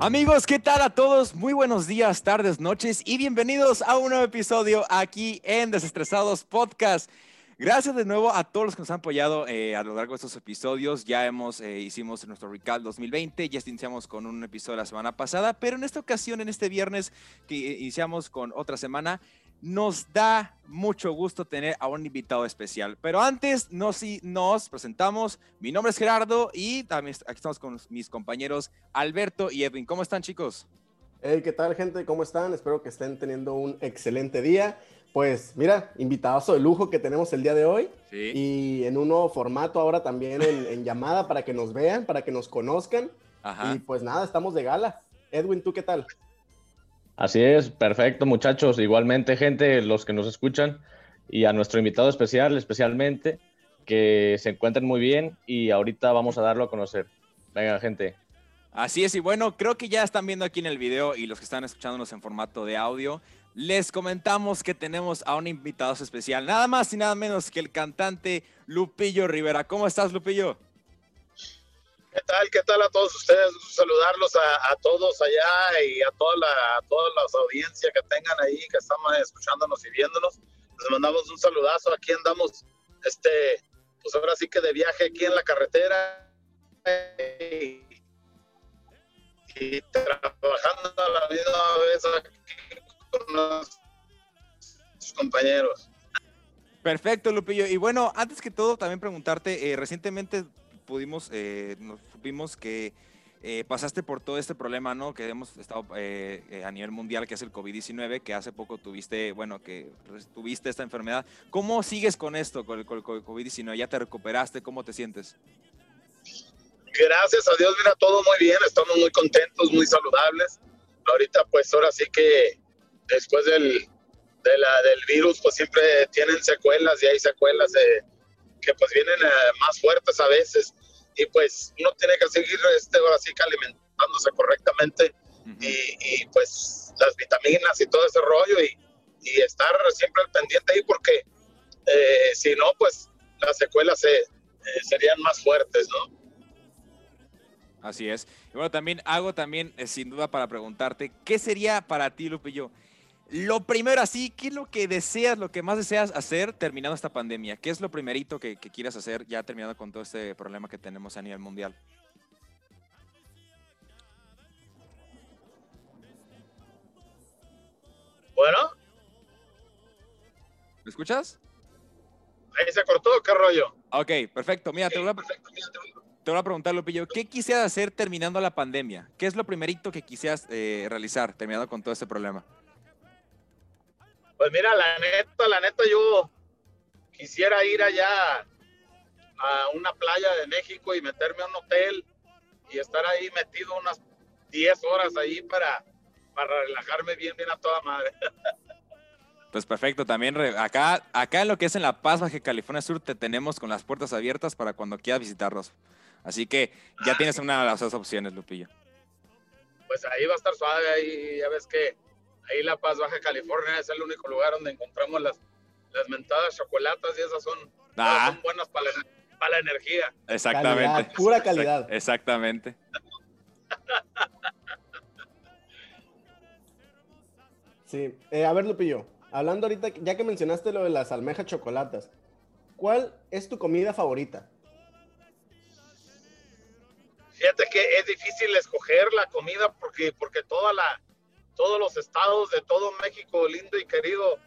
Amigos, ¿qué tal a todos? Muy buenos días, tardes, noches y bienvenidos a un nuevo episodio aquí en Desestresados Podcast. Gracias de nuevo a todos los que nos han apoyado eh, a lo largo de estos episodios. Ya hemos, eh, hicimos nuestro recall 2020, ya iniciamos con un episodio la semana pasada, pero en esta ocasión, en este viernes que iniciamos con otra semana, nos da mucho gusto tener a un invitado especial. Pero antes nos, nos presentamos. Mi nombre es Gerardo y también aquí estamos con mis compañeros Alberto y Edwin. ¿Cómo están, chicos? Hey, ¿qué tal, gente? ¿Cómo están? Espero que estén teniendo un excelente día. Pues mira, invitadazo de lujo que tenemos el día de hoy. Sí. Y en un nuevo formato ahora también en, llamada para que nos vean, para que nos conozcan. Ajá. Y pues nada, estamos de gala. Edwin, ¿tú qué tal? Así es, perfecto muchachos. Igualmente gente, los que nos escuchan y a nuestro invitado especial especialmente, que se encuentren muy bien y ahorita vamos a darlo a conocer. Venga gente. Así es, y bueno, creo que ya están viendo aquí en el video y los que están escuchándonos en formato de audio, les comentamos que tenemos a un invitado especial, nada más y nada menos que el cantante Lupillo Rivera. ¿Cómo estás, Lupillo? ¿Qué tal? ¿Qué tal a todos ustedes? Saludarlos a, todos allá y a toda la, todas las audiencias que tengan ahí, que estamos escuchándonos y viéndonos. Les mandamos un saludazo. Aquí andamos, este, pues ahora sí que de viaje aquí en la carretera y, y trabajando a la misma vez aquí con los compañeros. Perfecto, Lupillo. Y bueno, antes que todo, también preguntarte, eh, recientemente pudimos, eh, nos supimos que eh, pasaste por todo este problema, ¿no? Que hemos estado eh, a nivel mundial, que es el COVID-19, que hace poco tuviste, bueno, que tuviste esta enfermedad. ¿Cómo sigues con esto, con el, COVID-19? ¿Ya te recuperaste? ¿Cómo te sientes? Gracias a Dios, mira, todo muy bien, estamos muy contentos, muy saludables. Ahorita, pues ahora sí que después del, del virus, pues siempre tienen secuelas y hay secuelas de que pues vienen eh, más fuertes a veces y pues uno tiene que seguir este, así que alimentándose correctamente y, pues las vitaminas y todo ese rollo y, y estar siempre al pendiente ahí porque eh, si no pues las secuelas se, eh, serían más fuertes, ¿no? Así es. Y bueno, también hago también, sin duda, para preguntarte, ¿qué sería para ti, Lupillo, lo primero, así, ¿qué es lo que deseas, lo que más deseas hacer terminando esta pandemia? ¿Qué es lo primerito que, quieras hacer ya terminando con todo este problema que tenemos a nivel mundial? Bueno. ¿Me escuchas? Ahí se cortó, ¿qué rollo? Ok, perfecto. Mira, te, voy a, te voy a preguntar, Lupillo, ¿qué quisieras hacer terminando la pandemia? ¿Qué es lo primerito que quisieras eh, realizar terminando con todo este problema? Pues mira, la neta, la neta, yo quisiera ir allá a una playa de México y meterme a un hotel y estar ahí metido unas 10 horas ahí para, para relajarme bien, bien a toda madre. Pues perfecto, también acá, acá en lo que es en La Paz, Baja California Sur, te tenemos con las puertas abiertas para cuando quieras visitarnos. Así que ya tienes una de las dos opciones, Lupillo. Pues ahí va a estar suave, ahí ya ves que ahí La Paz, Baja California, es el único lugar donde encontramos las, las mentadas chocolatas y esas son, ah. son buenas para la, la, energía. Exactamente. pura calidad. Exactamente. Sí, eh, a ver Lupillo, hablando ahorita, ya que mencionaste lo de las almejas chocolatas, ¿cuál es tu comida favorita? Fíjate que es difícil escoger la comida porque, porque toda la, todos los estados de todo México, lindo y querido,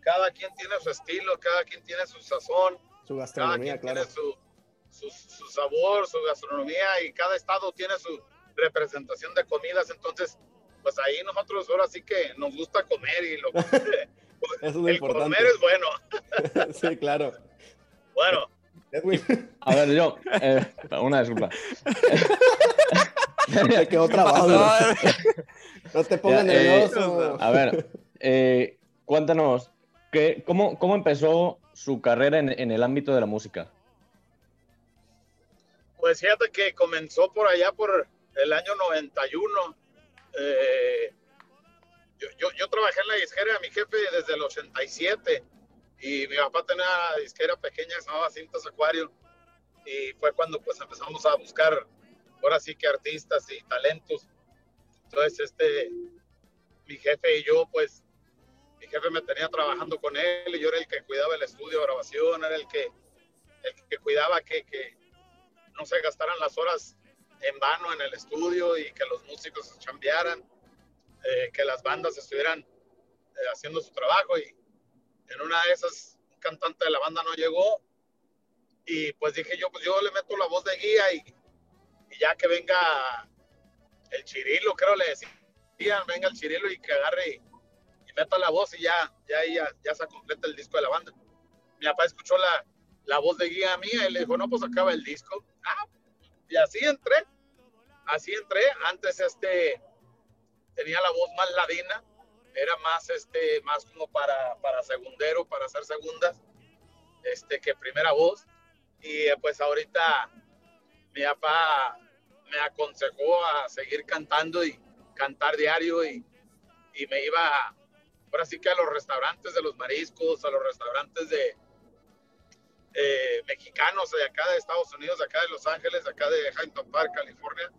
cada quien tiene su estilo, cada quien tiene su sazón, su gastronomía, cada quien tiene su, su, sabor, su gastronomía y cada estado tiene su representación de comidas, entonces pues ahí nosotros ahora sí que nos gusta comer y lo es lo el comer es bueno. sí, claro. Bueno. A ver, yo, eh, una disculpa. Quedó trabado. No te pongas eh, nervioso. a ver, eh, cuéntanos, ¿qué, cómo, ¿cómo empezó su carrera en, el ámbito de la música? Pues fíjate que comenzó por allá por el año 91. Eh, yo, yo, trabajé en la disquera de mi jefe desde el 87 y mi papá tenía una disquera pequeña que se llamaba Cintas Acuario y fue cuando pues empezamos a buscar ahora sí que artistas y talentos. Entonces, este, mi jefe y yo, pues, mi jefe me tenía trabajando con él y yo era el que cuidaba el estudio de grabación, era el que, el que cuidaba que, que no se gastaran las horas en vano en el estudio y que los músicos se chambearan, eh, que las bandas estuvieran eh, haciendo su trabajo y en una de esas un cantante de la banda no llegó y pues dije yo, pues yo le meto la voz de guía y, y ya que venga el chirilo, creo le decía, venga el chirilo y que agarre y, meta la voz y ya, ya, ya, ya se completa el disco de la banda. Mi papá escuchó la, la voz de guía mía y le dijo, no, pues acaba el disco. Ah, y así entré, así entré. Antes este tenía la voz más ladina, era más este, más como para, para segundero, para hacer segundas, este, que primera voz. Y pues ahorita mi papá me aconsejó a seguir cantando y cantar diario y, y me iba ahora sí que a los restaurantes de los mariscos, a los restaurantes de, mexicanos de acá de Estados Unidos, de acá de Los Ángeles, de acá de Huntington Park, California.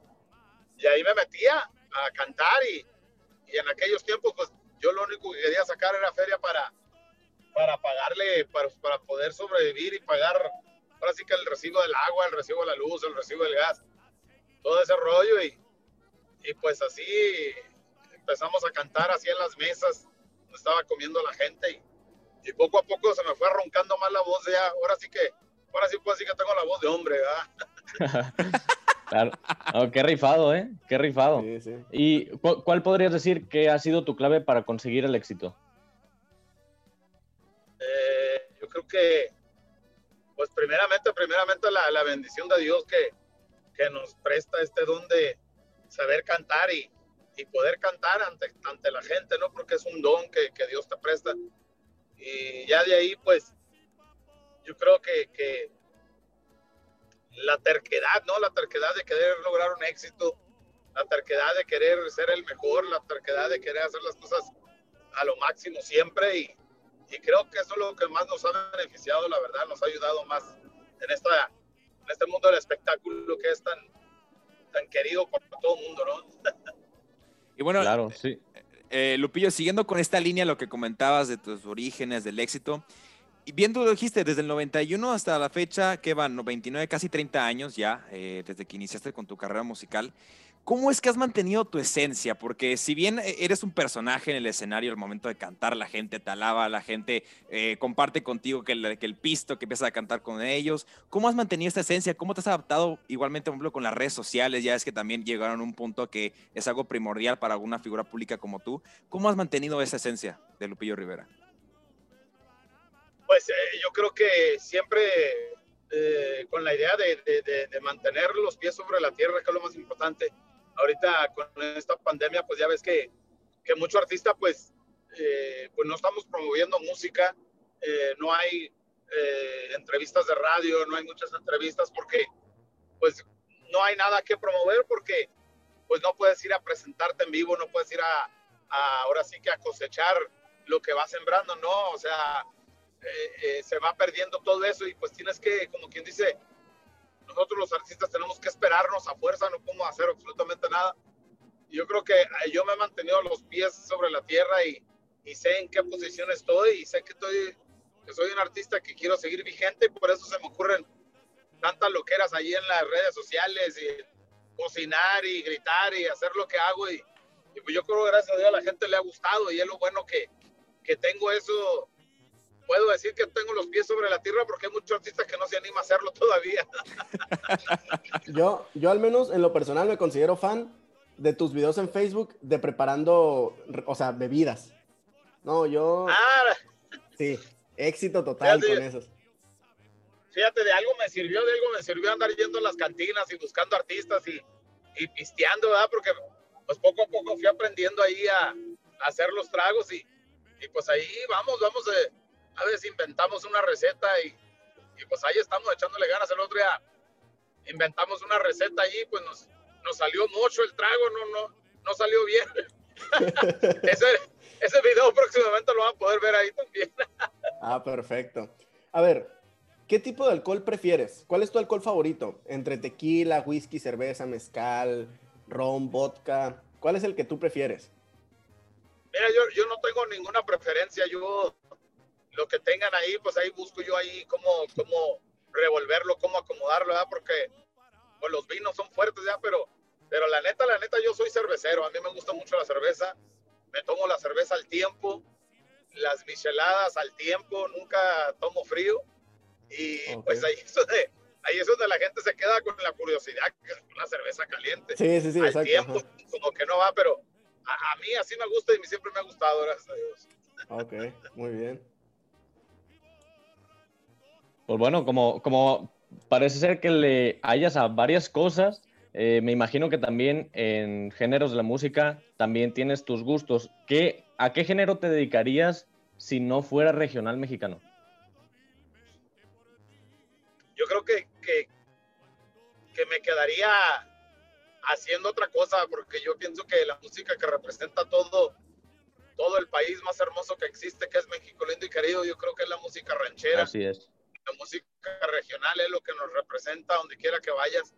Y ahí me metía a cantar y, y, en aquellos tiempos, pues yo lo único que quería sacar era feria para, para pagarle, para, para poder sobrevivir y pagar, ahora sí que el recibo del agua, el recibo de la luz, el recibo del gas, todo ese rollo y, y pues así empezamos a cantar así en las mesas, donde estaba comiendo la gente y y poco a poco se me fue roncando más la voz ya, ahora sí que, ahora sí pues sí que tengo la voz de hombre, ¿verdad? claro, qué rifado, ¿eh? Qué rifado. ¿Y cuál podrías decir que ha sido tu clave para conseguir el éxito? Eh, yo creo que, pues primeramente, primeramente la, la bendición de Dios que, que, nos presta este don de saber cantar y, y poder cantar ante, ante la gente, ¿no? Porque es un don que, que Dios te presta y ya de ahí, pues, yo creo que, que la terquedad, ¿no? La terquedad de querer lograr un éxito, la terquedad de querer ser el mejor, la terquedad de querer hacer las cosas a lo máximo siempre y, y creo que eso es lo que más nos ha beneficiado, la verdad, nos ha ayudado más en, esta, en este mundo del espectáculo que es tan, tan querido por todo el mundo, ¿no? Y bueno, claro, sí. Eh, Lupillo, siguiendo con esta línea, lo que comentabas de tus orígenes, del éxito, y viendo lo dijiste, desde el 91 hasta la fecha, que van 29, casi 30 años ya, eh, desde que iniciaste con tu carrera musical, ¿cómo es que has mantenido tu esencia? Porque si bien eh, eres un personaje en el escenario al momento de cantar, la gente te alaba, la gente eh, comparte contigo que el, pisto, que empiezas a cantar con ellos, ¿cómo has mantenido esta esencia? ¿Cómo te has adaptado igualmente, por ejemplo, con las redes sociales? Ya es que también llegaron a un punto que es algo primordial para alguna figura pública como tú. ¿Cómo has mantenido esa esencia de Lupillo Rivera? Pues eh, yo creo que siempre con la idea de, de, de, mantener los pies sobre la tierra, que es lo más importante ahorita con esta pandemia, pues ya ves que, que muchos artistas, pues, eh, pues no estamos promoviendo música, eh, no hay eh, entrevistas de radio, no hay muchas entrevistas porque, pues, no hay nada que promover porque, pues, no puedes ir a presentarte en vivo, no puedes ir a, ahora sí que a cosechar lo que va sembrando, no, o sea, se va perdiendo todo eso y pues tienes que, como quien dice, nosotros los artistas tenemos que esperarnos a fuerza, no podemos hacer absolutamente nada. Yo creo que yo me he mantenido los pies sobre la tierra y, y sé en qué posición estoy y sé que, estoy, que soy un artista que quiero seguir vigente y por eso se me ocurren tantas loqueras allí en las redes sociales y cocinar y gritar y hacer lo que hago y, y pues yo creo gracias a Dios a la gente le ha gustado y es lo bueno que, que tengo eso puedo decir que tengo los pies sobre la tierra porque hay muchos artistas que no se anima a hacerlo todavía. yo, yo al menos en lo personal me considero fan de tus videos en Facebook de preparando, o sea, bebidas. No, yo... Ah, sí, éxito total con esos. Fíjate, de algo me sirvió, de algo me sirvió andar yendo a las cantinas y buscando artistas y, y pisteando, ¿verdad? Porque pues poco a poco fui aprendiendo ahí a, a hacer los tragos y, y, pues ahí vamos, vamos de, a veces inventamos una receta y, pues ahí estamos echándole ganas. El otro día inventamos una receta allí, pues nos, nos salió mucho el trago, no, no, no salió bien. ese, ese video próximamente lo van a poder ver ahí también. ah, perfecto. A ver, ¿qué tipo de alcohol prefieres? ¿Cuál es tu alcohol favorito? Entre tequila, whisky, cerveza, mezcal, ron, vodka. ¿Cuál es el que tú prefieres? Mira, yo, yo no tengo ninguna preferencia. Yo, lo que tengan ahí, pues ahí busco yo ahí cómo, cómo revolverlo, cómo acomodarlo, ¿verdad? Porque pues, los vinos son fuertes ya, pero, pero la neta, la neta, yo soy cervecero. A mí me gusta mucho la cerveza. Me tomo la cerveza al tiempo, las micheladas al tiempo, nunca tomo frío. Y pues ahí es, donde, ahí es donde la gente se queda con la curiosidad, una cerveza caliente. Sí, sí, sí, al tiempo, como que no va, pero a, mí así me gusta y siempre me ha gustado, gracias a Dios. Ok, muy bien. Pues bueno, como, como parece ser que le hayas a varias cosas, eh, me imagino que también en géneros de la música también tienes tus gustos. ¿Qué, ¿A qué género te dedicarías si no fuera regional mexicano? Yo creo que, que, que me quedaría haciendo otra cosa, porque yo pienso que la música que representa todo, todo el país más hermoso que existe, que es México lindo y querido, yo creo que es la música ranchera. Así es. La música regional es lo que nos representa donde quiera que vayas.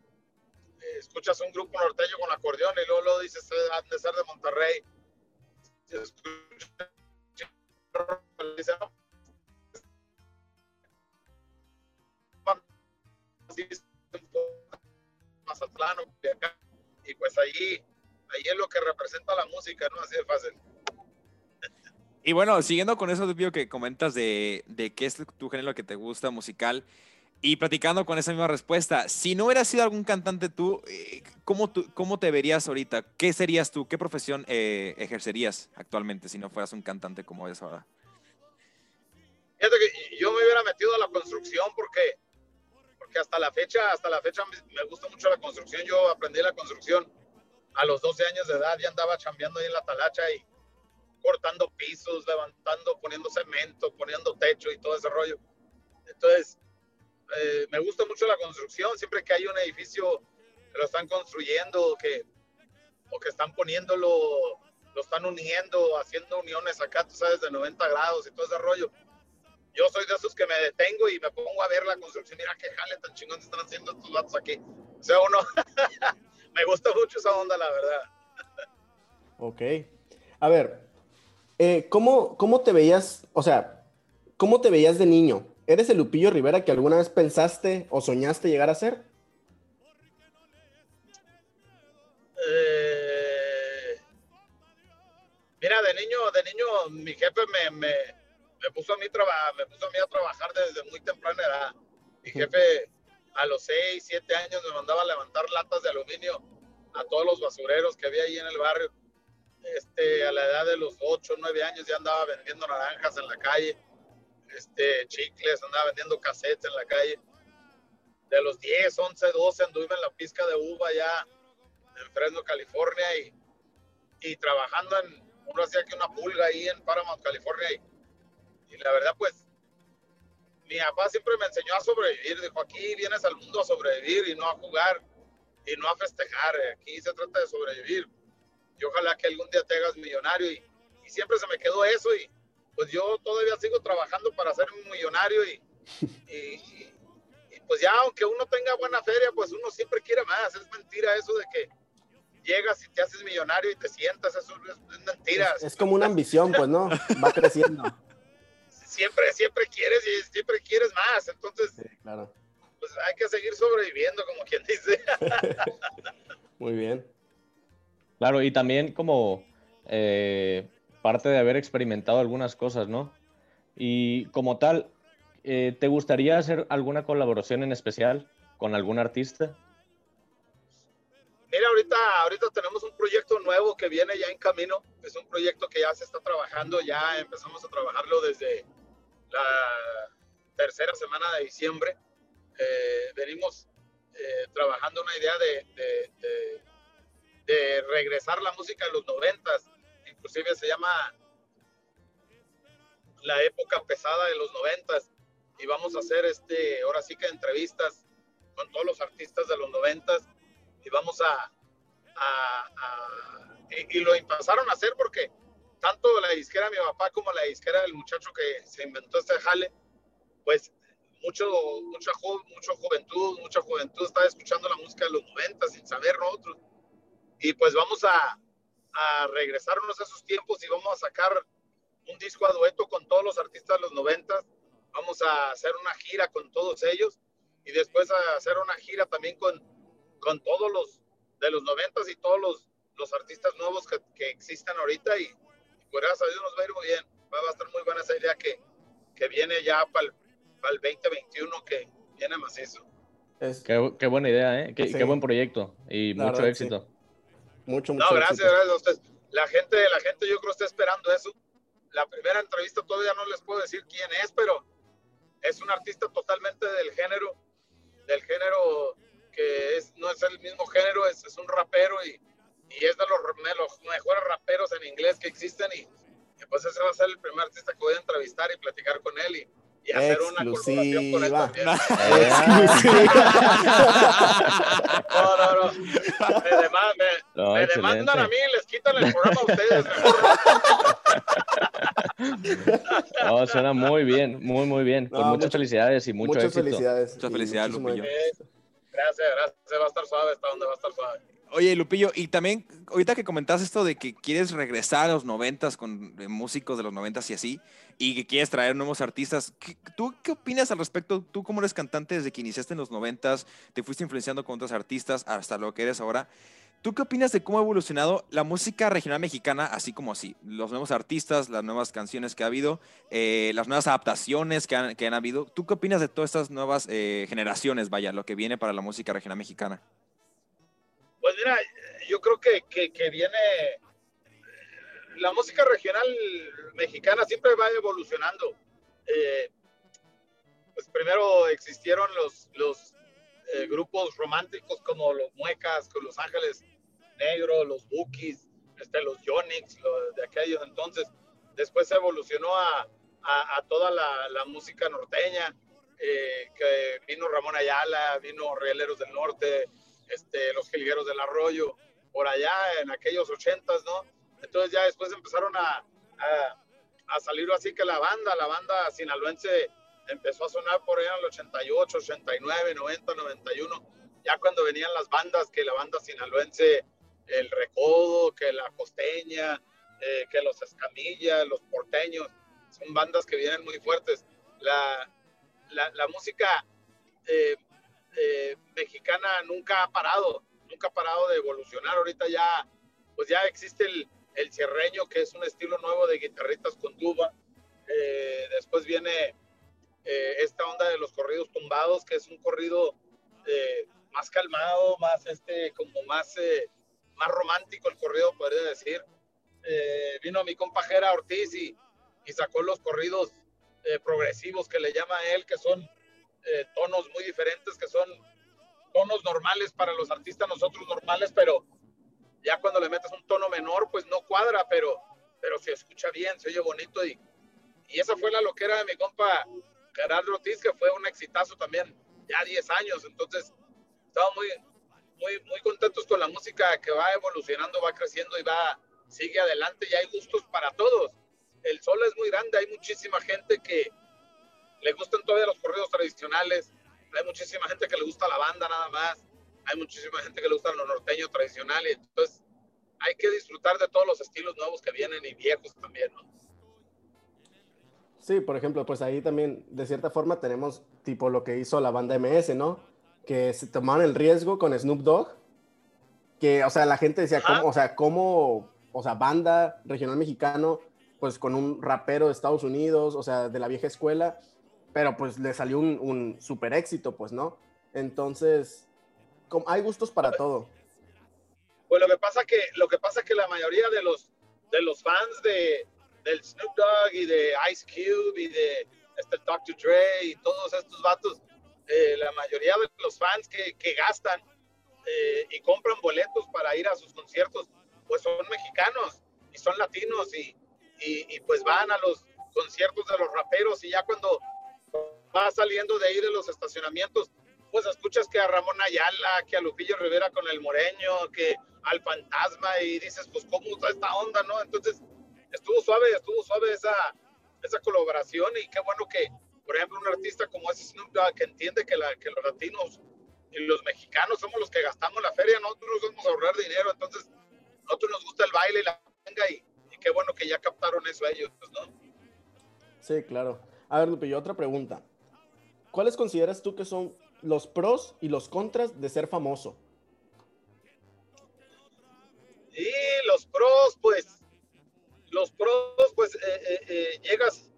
Eh, escuchas un grupo norteño con acordeón y luego lo dices, han de ser de Monterrey. Mazatlán, acá y pues allí, ahí es lo que representa la música, ¿no? Así de fácil. Y bueno, siguiendo con eso, video que comentas de, de qué es tu género que te gusta musical, y platicando con esa misma respuesta, si no hubieras sido algún cantante tú, eh, ¿cómo, tú, cómo te verías ahorita? ¿Qué serías tú? ¿Qué profesión eh, ejercerías actualmente si no fueras un cantante como eres ahora? Yo me hubiera metido a la construcción porque que hasta la fecha, hasta la fecha me gusta mucho la construcción. Yo aprendí la construcción a los 12 años de edad, ya andaba chambeando ahí en la talacha y cortando pisos, levantando, poniendo cemento, poniendo techo y todo ese rollo. Entonces, eh, me gusta mucho la construcción, siempre que hay un edificio que lo están construyendo que, o que están poniéndolo, lo están uniendo, haciendo uniones acá, tú sabes, de 90 grados y todo ese rollo yo soy de esos que me detengo y me pongo a ver la construcción. Mira qué jale tan chingón están haciendo estos vatos aquí. O sea, uno, me gusta mucho esa onda, la verdad. ok. A ver, eh, ¿cómo, ¿cómo te veías, o sea, cómo te veías de niño? ¿Eres el Lupillo Rivera que alguna vez pensaste o soñaste llegar a ser? Eh, mira, de niño, de niño, mi jefe me me puso a mí, me puso a, mí a trabajar desde muy temprana edad. Mi jefe a los 6, 7 años me mandaba a levantar latas de aluminio a todos los basureros que había ahí en el barrio. Este, a la edad de los 8, 9 años ya andaba vendiendo naranjas en la calle, este, chicles, andaba vendiendo cassettes en la calle. De los 10, 11, 12 anduve en la pizca de uva ya en Fresno, California y, y trabajando en, uno hacía aquí una pulga ahí en Paramount, California y y la verdad, pues, mi papá siempre me enseñó a sobrevivir. Dijo, aquí vienes al mundo a sobrevivir y no a jugar y no a festejar. Aquí se trata de sobrevivir. Y ojalá que algún día te hagas millonario. Y, siempre se me quedó eso. Y pues yo todavía sigo trabajando para ser un millonario. Y, y, pues ya, aunque uno tenga buena feria, pues uno siempre quiere más. Es mentira eso de que llegas y te haces millonario y te sientas. Eso es, mentira. es como una ambición, pues, ¿no? Va creciendo siempre, siempre quieres y siempre quieres más. Entonces, pues hay que seguir sobreviviendo, como quien dice. Muy bien. Claro, y también como eh, parte de haber experimentado algunas cosas, ¿no? Y como tal, eh, ¿te gustaría hacer alguna colaboración en especial con algún artista? Mira, ahorita, ahorita tenemos un proyecto nuevo que viene ya en camino. Es un proyecto que ya se está trabajando, ya empezamos a trabajarlo desde, la tercera semana de diciembre. Eh, venimos eh, trabajando una idea de, de, de, regresar la música de los noventas, inclusive se llama la época pesada de los noventas. Y vamos a hacer este, ahora sí que entrevistas con todos los artistas de los noventas. Y vamos a, a, y, y, lo empezaron a hacer porque tanto la disquera de mi papá como la disquera del muchacho que se inventó este jale, pues mucho, mucha, mucha juventud, mucha juventud estaba escuchando la música de los 90 sin saber nosotros. Y pues vamos a, a regresarnos a esos tiempos y vamos a sacar un disco a dueto con todos los artistas de los noventas. Vamos a hacer una gira con todos ellos y después a hacer una gira también con, con todos los de los noventas y todos los, los artistas nuevos que, que existen ahorita y, por gracias a Dios nos va a ir muy bien. Va, a estar muy buena esa idea que, que viene ya para el, para el 2021 que viene macizo. Es... Qué, qué, buena idea, ¿eh? Qué, qué buen proyecto y mucho éxito. Mucho, mucho No, gracias, gracias a ustedes. La gente, la gente yo creo está esperando eso. La primera entrevista todavía no les puedo decir quién es, pero es un artista totalmente del género, del género que es, no es el mismo género, es, es un rapero y, y, es de los, los, mejores raperos en inglés que existen y, y, pues ese va a ser el primer artista que voy a entrevistar y platicar con él y, y hacer una colaboración con él también. no, no, no. Me, demandan, me, no, me demandan a mí y les quitan el programa a ustedes. no, suena muy bien, muy, muy bien. Pues no, muchas mucho, felicidades y mucho muchas éxito. Felicidades. Muchas felicidades, Lupillo. Gracias, gracias. Va a estar suave hasta donde va a estar suave. Oye, Lupillo, y también, ahorita que comentas esto de que quieres regresar a los noventas con músicos de los noventas y así, y que quieres traer nuevos artistas, ¿tú qué opinas al respecto? Tú como eres cantante desde que iniciaste en los noventas, te fuiste influenciando con otros artistas hasta lo que eres ahora. ¿Tú qué opinas de cómo ha evolucionado la música regional mexicana, así como así? Los nuevos artistas, las nuevas canciones que ha habido, eh, las nuevas adaptaciones que han, habido. ¿Tú qué opinas de todas estas nuevas eh, generaciones, vaya, lo que viene para la música regional mexicana? Pues mira, yo creo que, que, viene. La música regional mexicana siempre va evolucionando. Eh, pues primero existieron los, los eh, grupos románticos como los Muecas, con Los Ángeles Negros, los Bookies, este, los Yonix, lo, de aquellos entonces. Después se evolucionó a, a, toda la, la, música norteña, eh, que vino Ramón Ayala, vino Rieleros del Norte, este, los Jilgueros del Arroyo, por allá en aquellos ochentas, ¿no? Entonces ya después empezaron a, a, a, salir así que la banda, la banda sinaloense empezó a sonar por allá en el 88, 89, 90, 91, ya cuando venían las bandas, que la banda sinaloense, el Recodo, que la Costeña, eh, que los Escamillas, los Porteños, son bandas que vienen muy fuertes. La, la, la música eh, eh, mexicana nunca ha parado, nunca ha parado de evolucionar. Ahorita ya, pues ya existe el, el cierreño, que es un estilo nuevo de guitarritas con tuba. Eh, después viene eh, esta onda de los corridos tumbados, que es un corrido eh, más calmado, más este, como más, más romántico el corrido, podría decir. vino mi compajera Ortiz y, y sacó los corridos progresivos que le llama a él, que son eh, tonos muy diferentes que son tonos normales para los artistas, nosotros normales, pero ya cuando le metes un tono menor, pues no cuadra, pero, pero se escucha bien, se oye bonito. Y, y esa fue la loquera de mi compa Gerardo Ortiz, que fue un exitazo también, ya 10 años. Entonces, estamos muy, muy, muy contentos con la música que va evolucionando, va creciendo y va, sigue adelante. Y hay gustos para todos. El sol es muy grande, hay muchísima gente que, le gustan todavía los corridos tradicionales, hay muchísima gente que le gusta la banda nada más, hay muchísima gente que le gusta los norteños tradicionales, entonces hay que disfrutar de todos los estilos nuevos que vienen y viejos también, ¿no? Sí, por ejemplo, pues ahí también, de cierta forma, tenemos tipo lo que hizo la banda MS, ¿no? Que se tomaron el riesgo con Snoop Dogg, que, o sea, la gente decía, ¿cómo, o sea, cómo, o sea, banda regional mexicano, pues con un rapero de Estados Unidos, o sea, de la vieja escuela, pero pues le salió un, un super éxito, pues, ¿no? Entonces, hay gustos para todo. Pues lo que pasa que lo que pasa que la mayoría de los de los fans de del Snoop Dogg y de Ice Cube y de este Dr. Dre y todos estos vatos, eh, la mayoría de los fans que, que gastan eh, y compran boletos para ir a sus conciertos, pues son mexicanos y son latinos y, y, y pues van a los conciertos de los raperos y ya cuando va saliendo de ahí de los estacionamientos, pues escuchas que a Ramón Ayala, que a Lupillo Rivera con el Moreño, que al Fantasma y dices, pues cómo está esta onda, ¿no? Entonces, estuvo suave, estuvo suave esa, esa colaboración y qué bueno que, por ejemplo, un artista como ese que entiende que, la, que los latinos y los mexicanos somos los que gastamos la feria, nosotros vamos a ahorrar dinero, entonces nosotros nos gusta el baile y la venga y, y qué bueno que ya captaron eso ellos, ¿no? Sí, claro. A ver, Lupillo, otra pregunta. ¿Cuáles consideras tú que son los pros y los contras de ser famoso? Y los pros, pues, los pros, pues, eh, eh, eh, llegas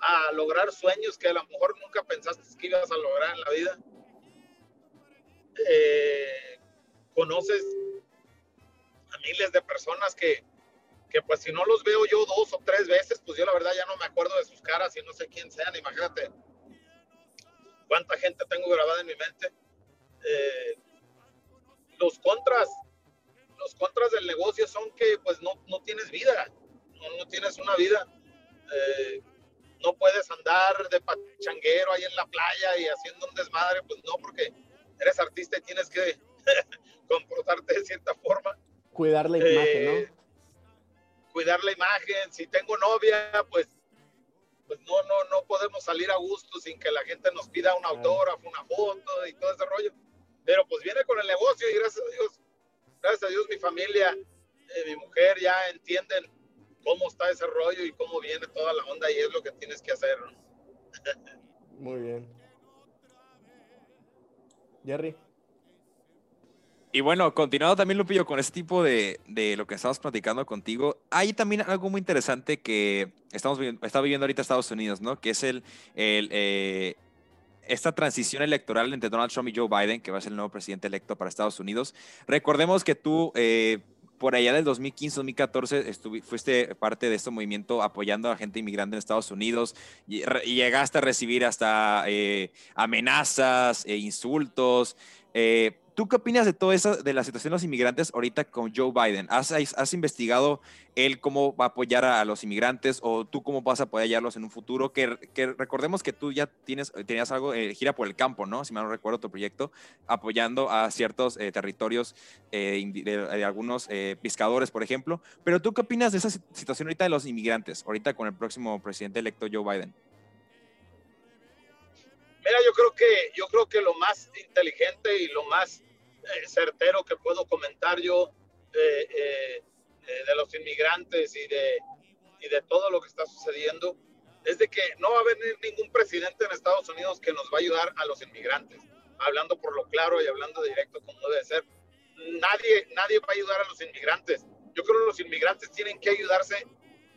a lograr sueños que a lo mejor nunca pensaste que ibas a lograr en la vida. conoces a miles de personas que, que, pues, si no los veo yo dos o tres veces, pues yo la verdad ya no me acuerdo de sus caras y no sé quién sean, imagínate cuánta gente tengo grabada en mi mente. los contras, los contras del negocio son que pues no, no tienes vida, no, no tienes una vida. Eh, no puedes andar de pachanguero ahí en la playa y haciendo un desmadre, pues no, porque eres artista y tienes que comportarte de cierta forma. Cuidar la imagen, ¿no? Eh, cuidar la imagen. Si tengo novia, pues, pues no, no, no podemos salir a gusto sin que la gente nos pida un autógrafo, una foto y todo ese rollo. Pero pues viene con el negocio y gracias a Dios gracias a Dios mi familia, eh, mi mujer ya entienden cómo está ese rollo y cómo viene toda la onda y es lo que tienes que hacer. Muy bien. Jerry. Y bueno, continuando también, Lupillo, con este tipo de, de, lo que estamos platicando contigo, hay también algo muy interesante que estamos está viviendo ahorita Estados Unidos, ¿no? Que es el, eh, esta transición electoral entre Donald Trump y Joe Biden, que va a ser el nuevo presidente electo para Estados Unidos. Recordemos que tú, eh, por allá del 2015-2014, fuiste parte de este movimiento apoyando a gente inmigrante en Estados Unidos y, llegaste a recibir hasta eh, amenazas e insultos. Eh, ¿Tú qué opinas de todo eso, de la situación de los inmigrantes ahorita con Joe Biden? ¿Has, investigado él cómo va a apoyar a, los inmigrantes o tú cómo vas a apoyarlos en un futuro? Que, recordemos que tú ya tienes, tenías algo, eh, gira por el campo, ¿no? Si mal no recuerdo tu proyecto, apoyando a ciertos eh, territorios eh, de, algunos pescadores, por ejemplo. Pero tú qué opinas de esa situación ahorita de los inmigrantes, ahorita con el próximo presidente electo Joe Biden? Mira, yo creo que yo creo que lo más inteligente y lo más eh, certero que puedo comentar yo eh, eh, de los inmigrantes y de y de todo lo que está sucediendo es de que no va a haber ningún presidente en Estados Unidos que nos va a ayudar a los inmigrantes. Hablando por lo claro y hablando directo como debe ser, nadie nadie va a ayudar a los inmigrantes. Yo creo que los inmigrantes tienen que ayudarse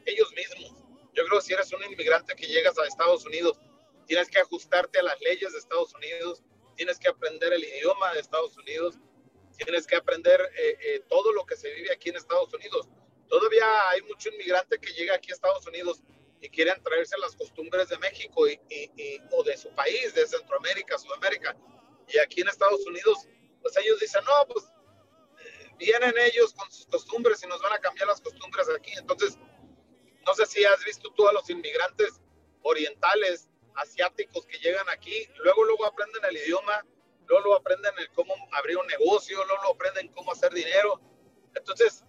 ellos mismos. Yo creo que si eres un inmigrante que llegas a Estados Unidos tienes que ajustarte a las leyes de Estados Unidos, tienes que aprender el idioma de Estados Unidos, tienes que aprender eh, eh, todo lo que se vive aquí en Estados Unidos. Todavía hay mucho inmigrante que llega aquí a Estados Unidos y quieren traerse las costumbres de México y, o de su país, de Centroamérica, Sudamérica. Y aquí en Estados Unidos, pues ellos dicen, no, pues eh, vienen ellos con sus costumbres y nos van a cambiar las costumbres aquí. Entonces, no sé si has visto tú a los inmigrantes orientales asiáticos que llegan aquí, luego luego aprenden el idioma, luego aprenden el cómo abrir un negocio, luego aprenden cómo hacer dinero. Entonces,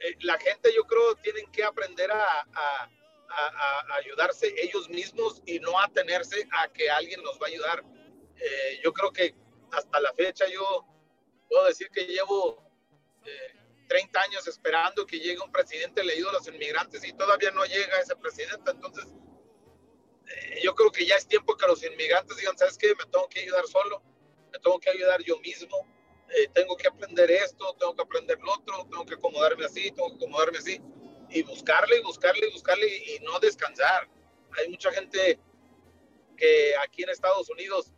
eh, la gente yo creo tienen que aprender a, a, a, ayudarse ellos mismos y no atenerse a que alguien nos va a ayudar. Eh, yo creo que hasta la fecha yo puedo decir que llevo 30 eh, años esperando que llegue un presidente leído a los inmigrantes y todavía no llega ese presidente. Entonces, eh, yo creo que ya es tiempo que los inmigrantes digan, ¿sabes qué? Me tengo que ayudar solo, me tengo que ayudar yo mismo, eh, tengo que aprender esto, tengo que aprender lo otro, tengo que acomodarme así, tengo que acomodarme así, y buscarle y buscarle y buscarle y, no descansar. Hay mucha gente que aquí en Estados Unidos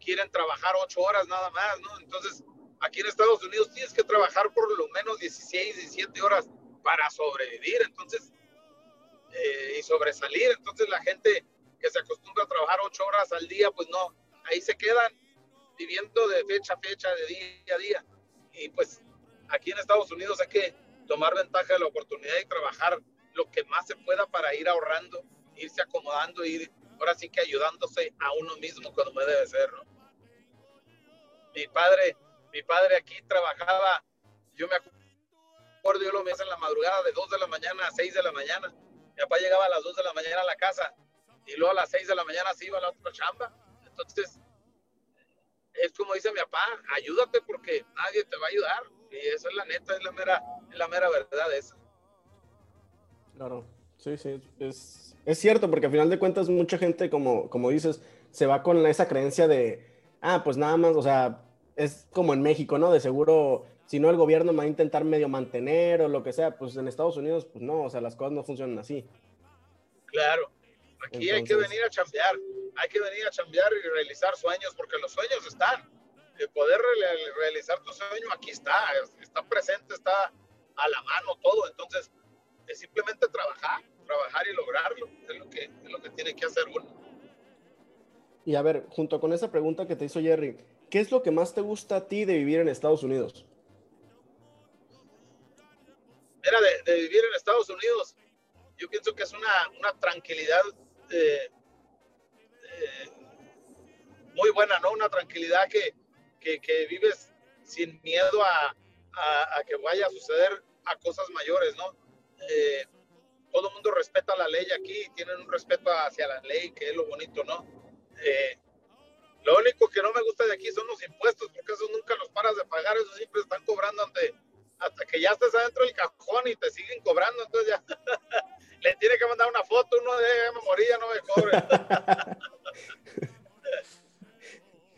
quieren trabajar ocho horas nada más, ¿no? Entonces, aquí en Estados Unidos tienes que trabajar por lo menos 16, 17 horas para sobrevivir. Entonces, eh, y sobresalir. Entonces la gente que se acostumbra a trabajar ocho horas al día, pues no, ahí se quedan viviendo de fecha a fecha, de día a día. Y pues aquí en Estados Unidos hay que tomar ventaja de la oportunidad y trabajar lo que más se pueda para ir ahorrando, irse acomodando, ir ahora sí que ayudándose a uno mismo cuando me debe ser, ¿no? Mi padre, mi padre aquí trabajaba, yo me acuerdo, yo lo me en la madrugada de 2 de la mañana a 6 de la mañana mi papá llegaba a las 2 de la mañana a la casa y luego a las 6 de la mañana se iba a la otra chamba. Entonces, es como dice mi papá, ayúdate porque nadie te va a ayudar. Y esa es la neta, es la mera, Es la mera verdad esa. Claro, sí, sí, es, es cierto, porque al final de cuentas mucha gente, como, como dices, se va con esa creencia de, ah, pues nada más, o sea, es como en México, ¿no? De seguro, si no el gobierno me va a intentar medio mantener o lo que sea, pues en Estados Unidos, pues no, o sea, las cosas no funcionan así. Claro, aquí hay que venir a chambear, hay que venir a chambear y realizar sueños, porque los sueños están. El poder realizar tu sueño aquí está, está presente, está a la mano todo, entonces es simplemente trabajar, trabajar y lograrlo, es lo que, es lo que tiene que hacer uno. Y a ver, junto con esa pregunta que te hizo Jerry, ¿qué es lo que más te gusta a ti de vivir en Estados Unidos? Mira, de, vivir en Estados Unidos, yo pienso que es una, una tranquilidad eh, muy buena, ¿no? Una tranquilidad que, que, que vives sin miedo a, a, a, que vaya a suceder a cosas mayores, ¿no? Eh, todo el mundo respeta la ley aquí, tienen un respeto hacia la ley, que es lo bonito, ¿no? Eh, lo único que no me gusta de aquí son los impuestos, porque esos nunca los paras de pagar, esos siempre están cobrando ante, hasta que ya estés adentro del cajón y te siguen cobrando, entonces ya le tiene que mandar una foto, uno de memoria, no me cobre.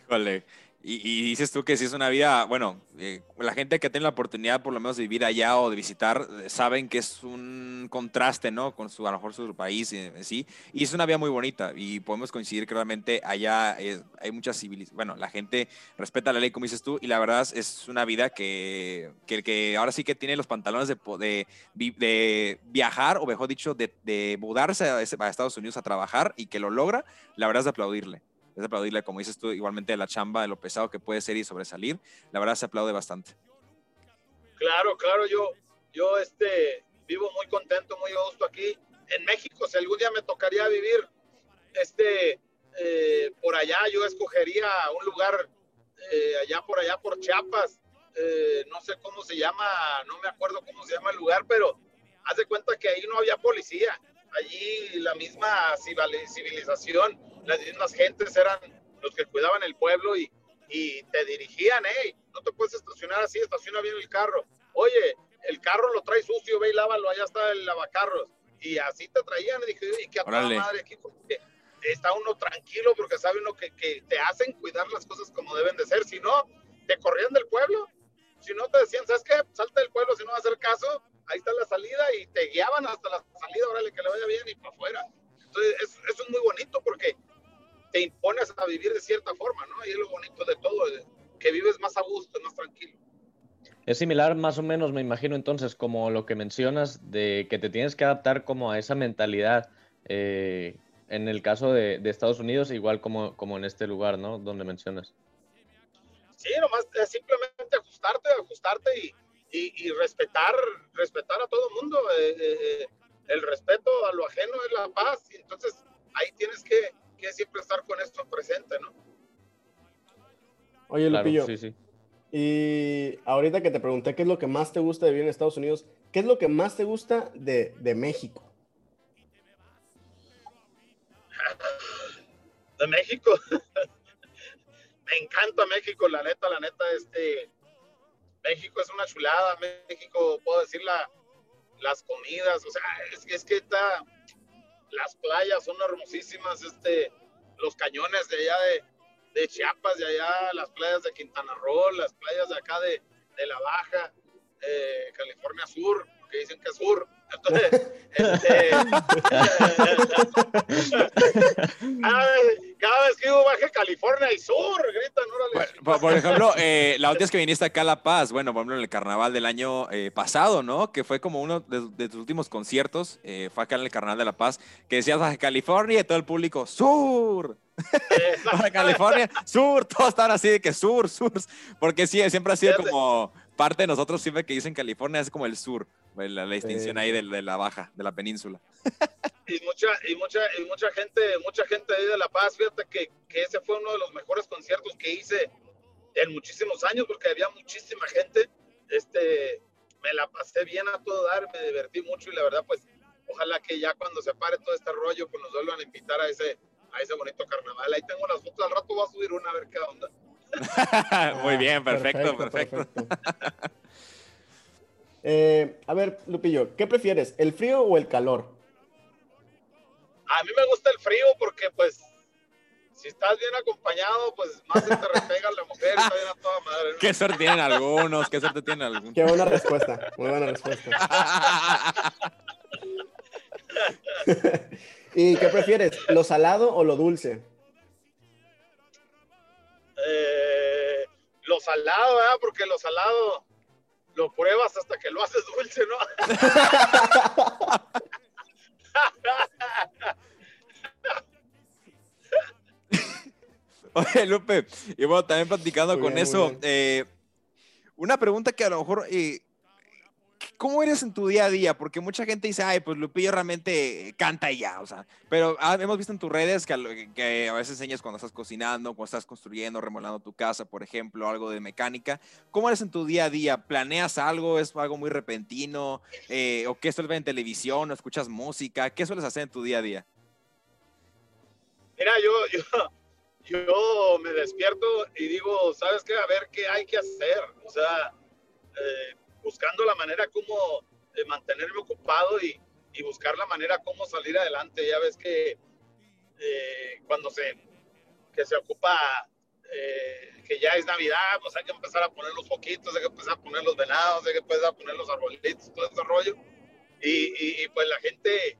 Híjole. Y, dices tú que si es una vida, bueno, eh, la gente que tiene la oportunidad por lo menos de vivir allá o de visitar, eh, saben que es un contraste, ¿no? Con su, a lo mejor su país, eh, sí. Y es una vida muy bonita y podemos coincidir que realmente allá hay muchas civilizaciones. Bueno, la gente respeta la ley, como dices tú, y la verdad es una vida que, que, que ahora sí que tiene los pantalones de, de, de viajar, o mejor dicho, de, de mudarse a, Estados Unidos a trabajar y que lo logra, la verdad es aplaudirle es aplaudirle, como dices tú, igualmente la chamba, de lo pesado que puede ser y sobresalir. La verdad se aplaude bastante. Claro, claro, yo, yo este, vivo muy contento, muy gusto aquí. En México, si algún día me tocaría vivir este, eh, por allá, yo escogería un lugar eh, allá por allá por Chiapas. Eh, no sé cómo se llama, no me acuerdo cómo se llama el lugar, pero haz de cuenta que ahí no había policía. Allí la misma civilización las mismas gentes eran los que cuidaban el pueblo y, y te dirigían, hey, no te puedes estacionar así, estaciona bien el carro. Oye, el carro lo trae sucio, ve y lávalo, allá está el lavacarros. Y así te traían, y dije, y qué a madre aquí, porque está uno tranquilo, porque sabe uno que, que, te hacen cuidar las cosas como deben de ser, si no, te corrían del pueblo. Si no te decían, ¿sabes qué? Salta del pueblo si no va a hacer caso, ahí está la salida y te guiaban hasta la salida, órale, que le vaya bien y para afuera. Entonces, eso, eso es muy bonito porque te impones a vivir de cierta forma, ¿no? Y es lo bonito de todo, que vives más a gusto, más tranquilo. Es similar más o menos, me imagino entonces, como lo que mencionas de que te tienes que adaptar como a esa mentalidad eh, en el caso de, Estados Unidos, igual como, como en este lugar, ¿no? Donde mencionas. Sí, nomás es simplemente ajustarte, ajustarte y, y, respetar, respetar a todo el mundo. Eh, eh, el respeto a lo ajeno es la paz. Y entonces ahí tienes que, siempre estar con esto presente, ¿no? Oye, Lupillo. Y ahorita que te pregunté qué es lo que más te gusta de vivir en Estados Unidos, ¿qué es lo que más te gusta de, de México? De México. Me encanta México, la neta, la neta, este, México es una chulada, México, puedo decir la, las comidas, o sea, es, es que está, las playas son hermosísimas, este, los cañones de allá de, de, Chiapas, de allá, las playas de Quintana Roo, las playas de acá de, de La Baja, eh, California Sur, que dicen que es sur. Entonces, este, cada, vez que yo baje California y sur, gritan, por, por, ejemplo, eh, la última vez que viniste acá a La Paz, bueno, por ejemplo, en el carnaval del año eh, pasado, ¿no? Que fue como uno de, tus últimos conciertos, eh, fue acá en el carnaval de La Paz, que decías Baja California y todo el público, sur. Baja California, sur, todos estaban así de que sur, sur, porque sí, siempre ha sido como parte de nosotros siempre que dicen California es como el sur, la, distinción ahí de, la baja, de la península. Y mucha, y mucha, y mucha gente, mucha gente ahí de La Paz, fíjate que, que ese fue uno de los mejores conciertos que hice en muchísimos años, porque había muchísima gente. Este, me la pasé bien a todo dar, me divertí mucho y la verdad, pues, ojalá que ya cuando se pare todo este rollo, pues nos vuelvan a invitar a ese, a ese bonito carnaval. Ahí tengo las fotos, al rato voy a subir una a ver qué onda. Muy bien, perfecto, perfecto. Eh, a ver, Lupillo, ¿qué prefieres, el frío o el calor? A mí me gusta el frío porque, pues, si estás bien acompañado, pues más se te repega la mujer, está bien a toda madre. Qué suerte tienen algunos, qué suerte tienen algunos. Qué buena respuesta, muy buena respuesta. ¿Y qué prefieres, lo salado o lo dulce? Eh, lo salado, ¿verdad? Porque lo salado lo pruebas hasta que lo haces dulce, ¿no? Oye, Lupe, y bueno, también platicando con eso, eh, una pregunta que a lo mejor, eh, ¿cómo eres en tu día a día? Porque mucha gente dice, ay, pues Lupillo realmente canta y ya, o sea, pero ah, hemos visto en tus redes que, a veces enseñas cuando estás cocinando, cuando estás construyendo, remolando tu casa, por ejemplo, algo de mecánica. ¿Cómo eres en tu día a día? ¿Planeas algo? ¿Es algo muy repentino? Eh, ¿O qué sueles ver en televisión? ¿O escuchas música? ¿Qué sueles hacer en tu día a día? Mira, yo, yo yo me despierto y digo, ¿sabes qué? A ver qué hay que hacer. O sea, eh, buscando la manera como de mantenerme ocupado y, y, buscar la manera como salir adelante. Ya ves que eh, cuando se, que se ocupa, eh, que ya es Navidad, pues hay que empezar a poner los foquitos, hay que empezar a poner los venados, hay que empezar a poner los arbolitos, todo ese rollo. Y, y, pues la gente,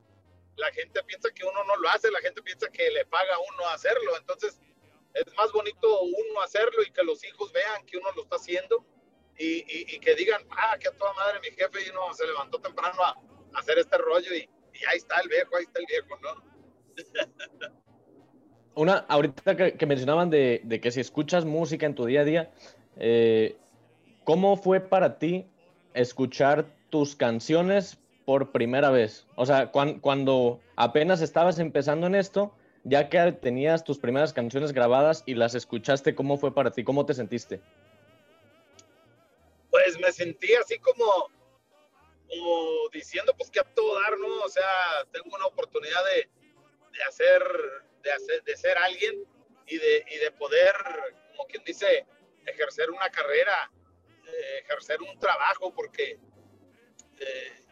la gente piensa que uno no lo hace, la gente piensa que le paga a uno hacerlo. Entonces, es más bonito uno hacerlo y que los hijos vean que uno lo está haciendo y, que digan, ah, que a toda madre mi jefe y no se levantó temprano a, hacer este rollo y, ahí está el viejo, ahí está el viejo, ¿no? Una, ahorita que, mencionaban de, que si escuchas música en tu día a día, eh, ¿cómo fue para ti escuchar tus canciones por primera vez? O sea, cuando apenas estabas empezando en esto, ya que tenías tus primeras canciones grabadas y las escuchaste, ¿cómo fue para ti? ¿Cómo te sentiste? Pues me sentí así como, diciendo, pues que a todo dar, ¿no? O sea, tengo una oportunidad de, hacer, de hacer, de ser alguien y de, de poder, como quien dice, ejercer una carrera, eh, ejercer un trabajo, porque eh,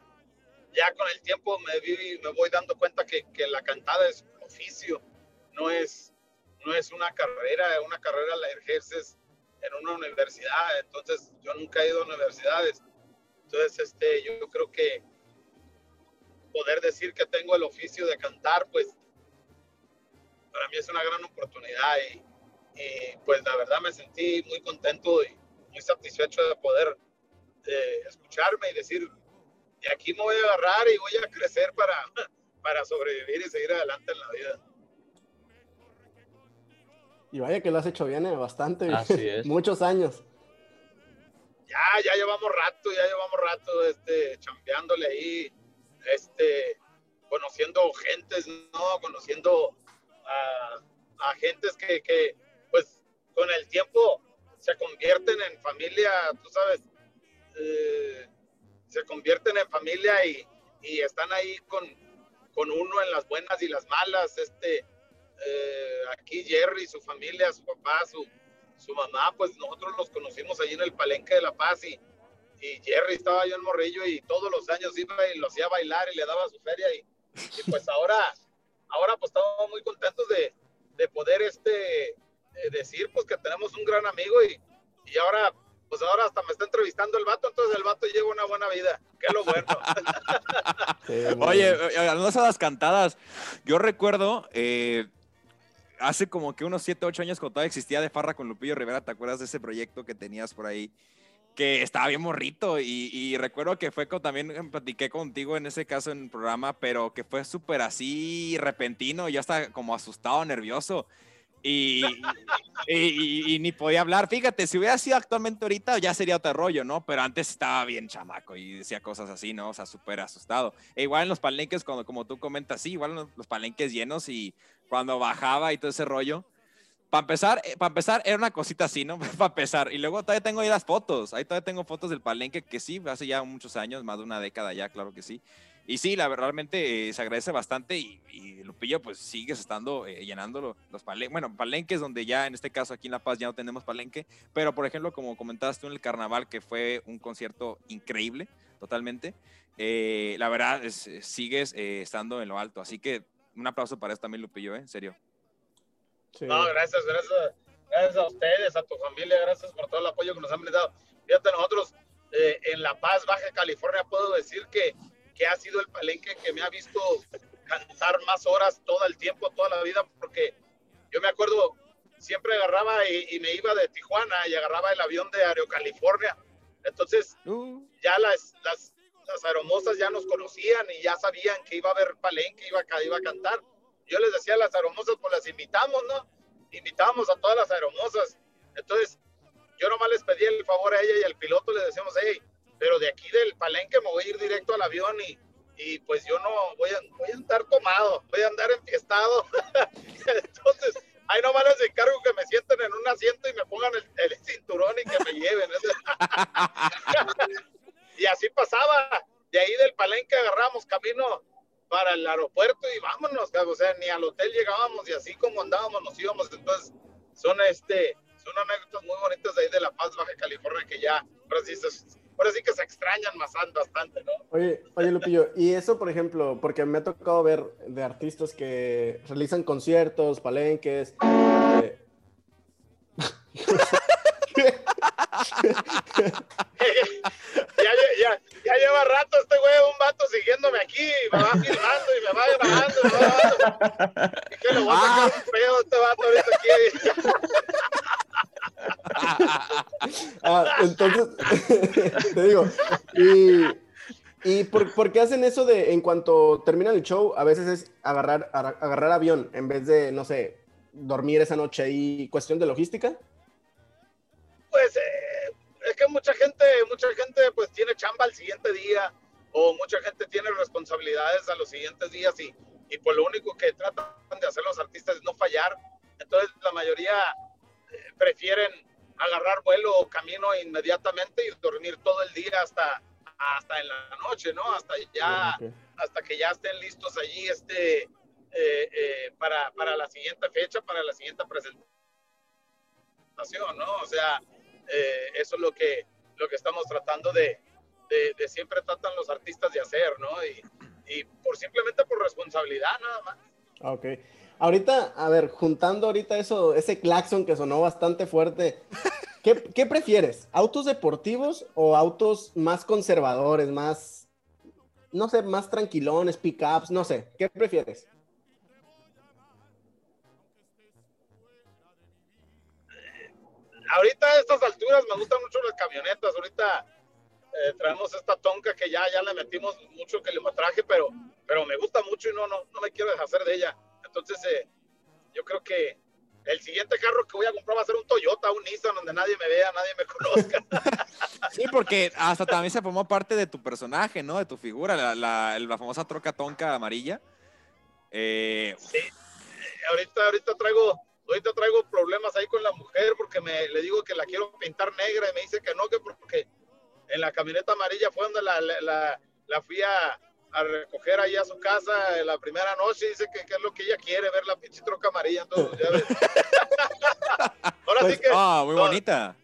ya con el tiempo me, voy dando cuenta que, que la cantada es oficio, no es, no es una carrera, una carrera la ejerces en una universidad, entonces yo nunca he ido a universidades, entonces este, yo creo que poder decir que tengo el oficio de cantar, pues para mí es una gran oportunidad y, pues la verdad me sentí muy contento y muy satisfecho de poder eh, escucharme y decir, de aquí me voy a agarrar y voy a crecer para, para sobrevivir y seguir adelante en la vida. Y vaya que lo has hecho bien, ¿eh? bastante, muchos años. Ya, ya llevamos rato, ya llevamos rato, este, chambeándole ahí, este, conociendo gentes, ¿no? Conociendo a, a gentes que, que, pues, con el tiempo se convierten en familia, tú sabes, eh, se convierten en familia y, y están ahí con, con uno en las buenas y las malas. Este, eh, aquí Jerry, su familia, su papá, su, su mamá, pues nosotros los conocimos allí en el Palenque de La Paz y, y Jerry estaba yo en Morrillo y todos los años iba y lo hacía bailar y le daba su feria y, pues ahora, ahora pues estamos muy contentos de, de poder este, eh, decir pues que tenemos un gran amigo y, y ahora pues ahora hasta me está entrevistando el vato, entonces el vato lleva una buena vida. Qué lo bueno. Oye, eh, hablando de las cantadas, yo recuerdo eh, hace como que unos 7, 8 años cuando todavía existía de Farra con Lupillo Rivera, ¿te acuerdas de ese proyecto que tenías por ahí? que estaba bien morrito y, recuerdo que fue también platiqué contigo en ese caso en el programa, pero que fue súper así repentino, ya estaba como asustado, nervioso. Y, y, ni podía hablar. Fíjate, si hubiera sido actualmente ahorita ya sería otro rollo, ¿no? Pero antes estaba bien chamaco y decía cosas así, ¿no? O sea, súper asustado. E igual en los palenques, cuando, como tú comentas, sí, igual en los, los palenques llenos y cuando bajaba y todo ese rollo. Para empezar, eh, para empezar, era una cosita así, ¿no? para empezar. Y luego todavía tengo ahí las fotos. Ahí todavía tengo fotos del palenque que sí, hace ya muchos años, más de una década ya, claro que sí. Y sí, la, realmente eh, se agradece bastante y, y, Lupillo pues sigues estando eh, llenando los palenques, bueno, palenques donde ya en este caso aquí en La Paz ya no tenemos palenque, pero por ejemplo como comentaste en el carnaval que fue un concierto increíble, totalmente, eh, la verdad es, sigues estando en lo alto, así que un aplauso para eso también Lupillo, en serio. No, gracias, gracias, gracias a ustedes, a tu familia, gracias por todo el apoyo que nos han brindado. Fíjate, nosotros en La Paz, Baja California, puedo decir que que ha sido el palenque que me ha visto cantar más horas todo el tiempo, toda la vida, porque yo me acuerdo, siempre agarraba y, me iba de Tijuana y agarraba el avión de Aero California. Entonces, uh. ya las, las, las aeromosas ya nos conocían y ya sabían que iba a haber palenque, iba, iba a cantar. Yo les decía a las aeromosas, pues las invitamos, ¿no? Invitamos a todas las aeromosas. Entonces, yo nomás les pedí el favor a ella y al piloto le decíamos, hey, pero de aquí del palenque me voy a ir directo al avión y, y pues yo no voy a, voy a andar tomado, voy a andar enfiestado. Entonces, ahí nomás les encargo que me sienten en un asiento y me pongan el, cinturón y que me lleven. y así pasaba. De ahí del palenque agarramos camino para el aeropuerto y vámonos, o sea, ni al hotel llegábamos y así como andábamos nos íbamos. Entonces, son este, son anécdotas muy bonitas de ahí de La Paz, Baja California, que ya, ahora sí, ahora sí que se extrañan más bastante, ¿no? Oye, oye, Lupillo, y eso, por ejemplo, porque me ha tocado ver de artistas que realizan conciertos, palenques. Eh... ya, ya, ya, lleva rato este güey, un vato siguiéndome aquí, me va filmando y me va grabando, me va grabando. Y que lo voy a sacar un feo este vato ahorita aquí. Ah, entonces, te digo, y, y por, qué hacen eso de en cuanto terminan el show, a veces es agarrar, agarrar avión en vez de, no sé, dormir esa noche y cuestión de logística? Pues eh, es que mucha gente, mucha gente pues tiene chamba al siguiente día o mucha gente tiene responsabilidades a los siguientes días y, y pues lo único que tratan de hacer los artistas es no fallar. Entonces la mayoría eh, prefieren agarrar vuelo o camino inmediatamente y dormir todo el día hasta, hasta en la noche, ¿no? Hasta ya, hasta que ya estén listos allí este, eh, eh, para, para, la siguiente fecha, para la siguiente presentación, ¿no? O sea, eh, eso es lo que, lo que estamos tratando de, de, siempre tratan los artistas de hacer, ¿no? Y, y por simplemente por responsabilidad nada más. Ok. Ahorita, a ver, juntando ahorita eso, ese claxon que sonó bastante fuerte, ¿qué, prefieres? ¿Autos deportivos o autos más conservadores, más, no sé, más tranquilones, pickups, no sé? ¿Qué prefieres? Ahorita a estas alturas me gustan mucho las camionetas. Ahorita eh, traemos esta tonca que ya, ya le metimos mucho kilometraje, pero, pero me gusta mucho y no, no, no me quiero deshacer de ella. Entonces, eh, yo creo que el siguiente carro que voy a comprar va a ser un Toyota, un Nissan, donde nadie me vea, nadie me conozca. Sí, porque hasta también se formó parte de tu personaje, ¿no? De tu figura, la, la, famosa troca tonca amarilla. Eh, sí, ahorita, ahorita traigo, ahorita traigo problemas ahí con la mujer porque me, le digo que la quiero pintar negra y me dice que no, que porque en la camioneta amarilla fue donde la, la, la fui a, a recoger ahí a su casa la primera noche. Dice que, es lo que ella quiere, ver la pinche troca amarilla. Entonces, ya ves. ahora sí pues, que. Ah, muy bonita.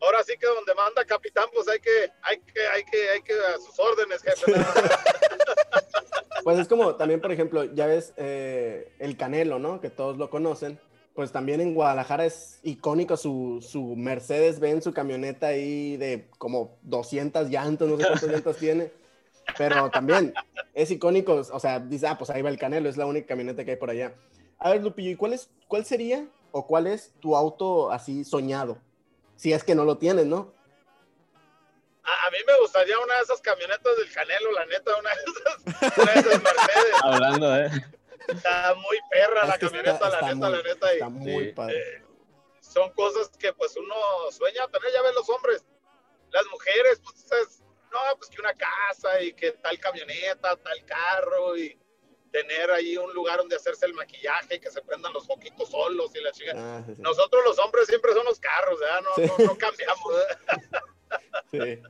ahora sí que donde manda capitán, pues hay que, hay que, hay que, hay que a sus órdenes, jefe. pues es como también, por ejemplo, ya ves eh, el Canelo, ¿no? Que todos lo conocen. Pues también en Guadalajara es icónico su, su Mercedes Benz, su camioneta ahí de como 200 llantas, no sé cuántas llantas tiene pero también es icónico, o sea, dice, ah, pues ahí va el Canelo, es la única camioneta que hay por allá. A ver, Lupillo, ¿y cuál, es, cuál sería o cuál es tu auto así soñado? Si es que no lo tienes, ¿no? A, mí me gustaría una de esas camionetas del Canelo, la neta, una de esas, una de esas Mercedes. Hablando, ¿eh? Está muy perra la camioneta, la neta, la neta. Está muy padre. Eh, son cosas que pues uno sueña tener, ya ven los hombres. Las mujeres, pues es, no, pues que una casa y que tal camioneta, tal carro y tener ahí un lugar donde hacerse el maquillaje, que se prendan los foquitos solos y la chica. Ah, Nosotros los hombres siempre son los carros, ¿verdad? No, no, cambiamos. sí.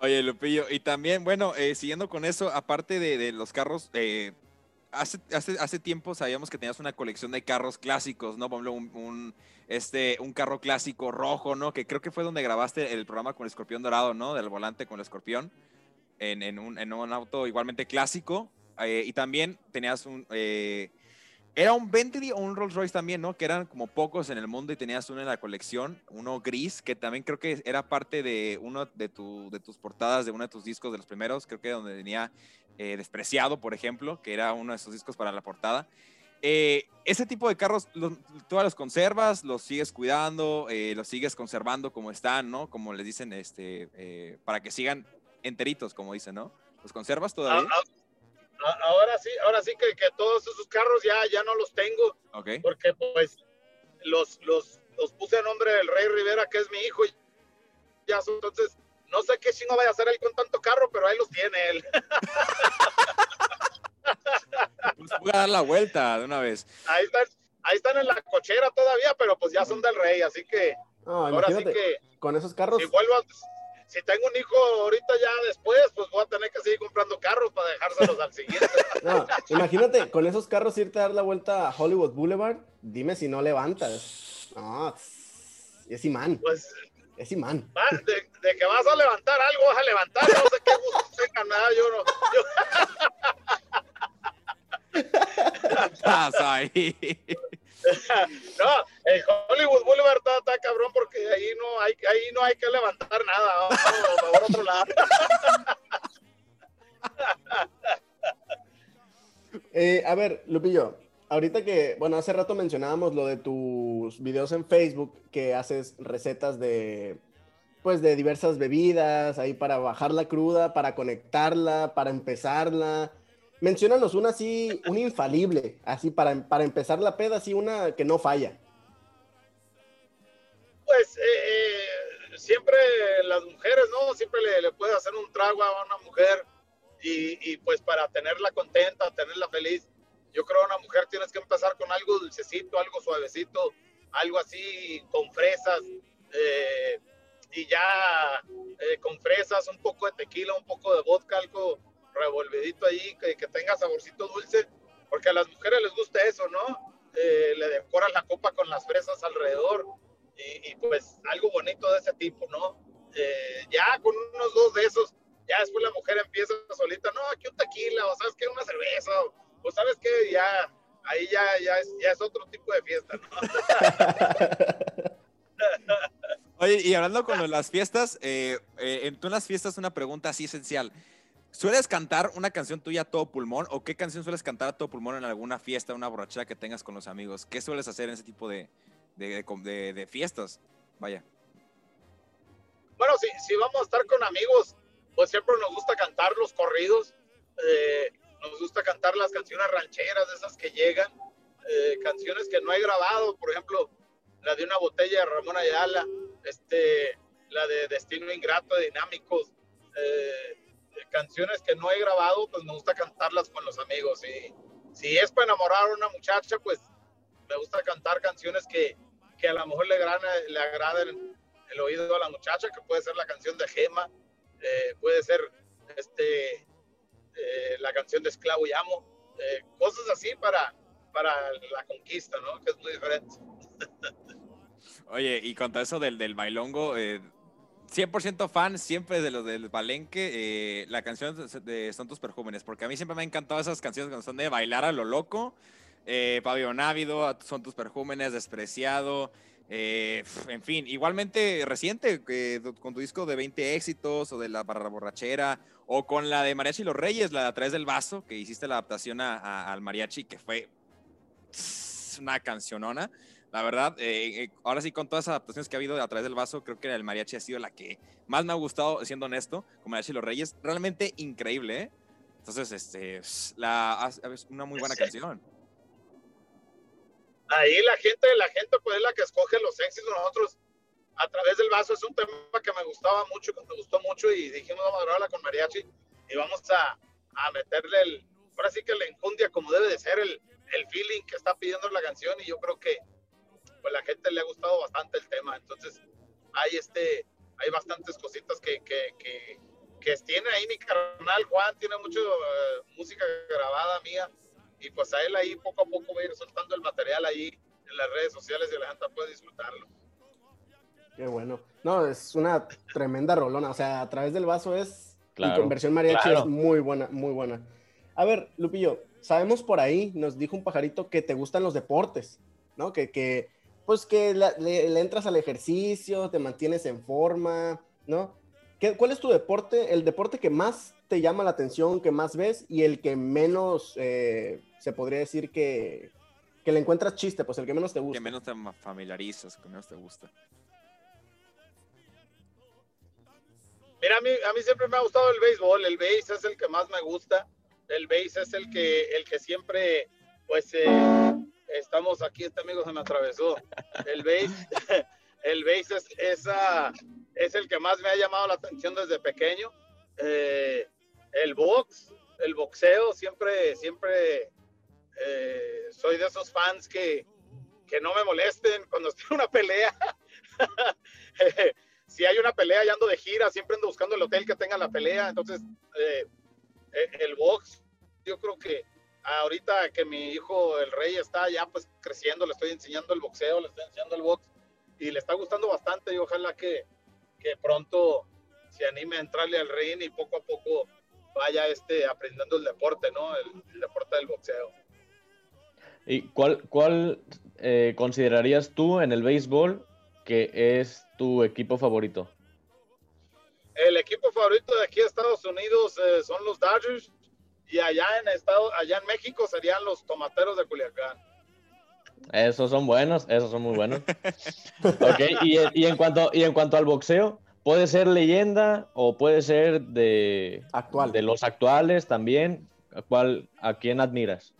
Oye, Lupillo, y también, bueno, eh, siguiendo con eso, aparte de, los carros, eh, hace, hace, hace, tiempo sabíamos que tenías una colección de carros clásicos, ¿no? Por ejemplo, un, este, un carro clásico rojo, ¿no? Que creo que fue donde grabaste el programa con el escorpión dorado, ¿no? Del volante con el escorpión, en, en, un, en un, auto igualmente clásico. Eh, y también tenías un era un Bentley o un Rolls Royce también, ¿no? Que eran como pocos en el mundo y tenías uno en la colección, uno gris, que también creo que era parte de uno de, tu, de tus portadas de uno de tus discos de los primeros, creo que donde venía eh, Despreciado, por ejemplo, que era uno de esos discos para la portada. Eh, ese tipo de carros, los, todas los conservas, los sigues cuidando, eh, los sigues conservando como están, ¿no? Como les dicen, este, para que sigan enteritos, como dicen, ¿no? ¿Los conservas todavía? Ah, ah, ahora sí, ahora sí que, que, todos esos carros ya, ya no los tengo. Porque pues los, los, los puse a nombre del Rey Rivera, que es mi hijo. Y ya, entonces, no sé qué chingo vaya a hacer él con tanto carro, pero ahí los tiene él. Pues voy a dar la vuelta de una vez. Ahí están, ahí están en la cochera todavía, pero pues ya son del Rey, así que ahora sí que con esos carros. Si vuelvo a, si tengo un hijo ahorita ya después, pues voy a tener que seguir comprando carros para dejárselos al siguiente. No, imagínate, con esos carros irte a dar la vuelta a Hollywood Boulevard, dime si no levantas. No, es imán. Pues, es imán. de, que vas a levantar algo, vas a levantar, no sé qué gusto tenga nada, yo no. Yo... ahí. no, el Hollywood Boulevard está, cabrón porque ahí no hay, ahí no hay que levantar nada. Vamos, otro lado. Eh, a ver, Lupillo, ahorita que, bueno, hace rato mencionábamos lo de tus videos en Facebook, que haces recetas de, pues, de diversas bebidas, ahí para bajar la cruda, para conectarla, para empezarla. Menciónanos una así, una infalible, así para, para empezar la peda, así una que no falla. Pues eh, siempre las mujeres, ¿no? Siempre le, le puedes hacer un trago a una mujer y, y, pues para tenerla contenta, tenerla feliz. Yo creo que una mujer tienes que empezar con algo dulcecito, algo suavecito, algo así con fresas. Eh, y ya con fresas, un poco de tequila, un poco de vodka, algo revolvedito ahí, que, que, tenga saborcito dulce, porque a las mujeres les gusta eso, ¿no? Eh, le decoran la copa con las fresas alrededor y, pues algo bonito de ese tipo, ¿no? Eh, ya con unos dos de esos, ya después la mujer empieza solita, no, aquí un tequila, o sabes que una cerveza, o, sabes que ya, ahí ya, ya, es, otro tipo de fiesta, ¿no? Oye, y hablando con las fiestas, eh, en tú en las fiestas una pregunta así esencial. ¿Sueles cantar una canción tuya a todo pulmón o qué canción sueles cantar a todo pulmón en alguna fiesta, una borrachera que tengas con los amigos? ¿Qué sueles hacer en ese tipo de, de, fiestas? Vaya. Bueno, si, si, vamos a estar con amigos, pues siempre nos gusta cantar los corridos, eh, nos gusta cantar las canciones rancheras, esas que llegan, eh, canciones que no he grabado, por ejemplo, la de una botella de Ramón Ayala, este, la de Destino Ingrato de Dinámicos. Eh, canciones que no he grabado, pues me gusta cantarlas con los amigos. Y si es para enamorar a una muchacha, pues me gusta cantar canciones que, que a lo mejor le, le agraden el oído a la muchacha, que puede ser la canción de Gema, eh, puede ser este, eh, la canción de Esclavo y Amo, eh, cosas así para, para la conquista, ¿no? Que es muy diferente. Oye, y con todo eso del, del bailongo, 100% fan siempre de lo del Balenque, eh, la canción de Son tus perjúmenes, porque a mí siempre me han encantado esas canciones cuando son de bailar a lo loco. Eh, Pablo Návido, Son tus perjúmenes, Despreciado, eh, en fin, igualmente reciente, con tu disco de 20 éxitos o de la barra borrachera, o con la de Mariachi y los Reyes, la de A través del vaso, que hiciste la adaptación al mariachi, que fue una cancionona. La verdad, eh, eh, ahora sí, con todas las adaptaciones que ha habido a través del vaso, creo que el mariachi ha sido la que más me ha gustado, siendo honesto, con Mariachi y los Reyes. Realmente increíble, ¿eh? Entonces, este, la, es una muy buena canción. Ahí la gente, la gente pues es la que escoge los éxitos. Nosotros, a través del vaso, es un tema que me gustaba mucho, que me gustó mucho y dijimos, vamos a grabarla con mariachi y vamos a, a meterle el, ahora sí que le enjundia como debe de ser el, el feeling que está pidiendo la canción y yo creo que pues la gente le ha gustado bastante el tema. Entonces, hay este, hay bastantes cositas que, que, que tiene ahí mi carnal Juan, tiene mucho eh, música grabada mía, y pues a él ahí poco a poco va a ir soltando el material ahí en las redes sociales y la gente puede disfrutarlo. Qué bueno. No, es una tremenda rolona. O sea, a través del vaso es. Claro, y con versión mariachi es muy buena, muy buena. A ver, Lupillo, sabemos por ahí, nos dijo un pajarito que te gustan los deportes, ¿no? Que, que pues que le, entras al ejercicio, te mantienes en forma, ¿no? ¿Qué, ¿Cuál es tu deporte, el deporte que más te llama la atención, que más ves y el que menos eh, se podría decir que, que le encuentras chiste, pues el que menos te gusta? Que menos te familiarizas, que menos te gusta. Mira, a mí, a mí siempre me ha gustado el béisbol. El base es el que más me gusta. El base es el que, el que siempre, pues, eh, estamos aquí. Este amigo se me atravesó. El base, el base es, esa, es el que más me ha llamado la atención desde pequeño. Eh, el box, el boxeo, siempre, siempre eh, soy de esos fans que, que no me molesten cuando estoy en una pelea si hay una pelea y ando de gira, siempre ando buscando el hotel que tenga la pelea. Entonces, eh, el box, yo creo que ahorita que mi hijo, el rey, está ya pues creciendo, le estoy enseñando el boxeo, le estoy enseñando el box y le está gustando bastante y ojalá que, que pronto se anime a entrarle al ring y poco a poco vaya este aprendiendo el deporte, ¿no? El, deporte del boxeo. ¿Y cuál, cuál eh, considerarías tú en el béisbol que es tu equipo favorito? El equipo favorito de aquí de Estados Unidos eh, son los Dodgers y allá en estado, allá en México serían los Tomateros de Culiacán. Esos son buenos, esos son muy buenos. ok, y, en cuanto, y en cuanto al boxeo, puede ser leyenda o puede ser de, Actual. de los actuales también. ¿A, cuál, ¿A quién admiras?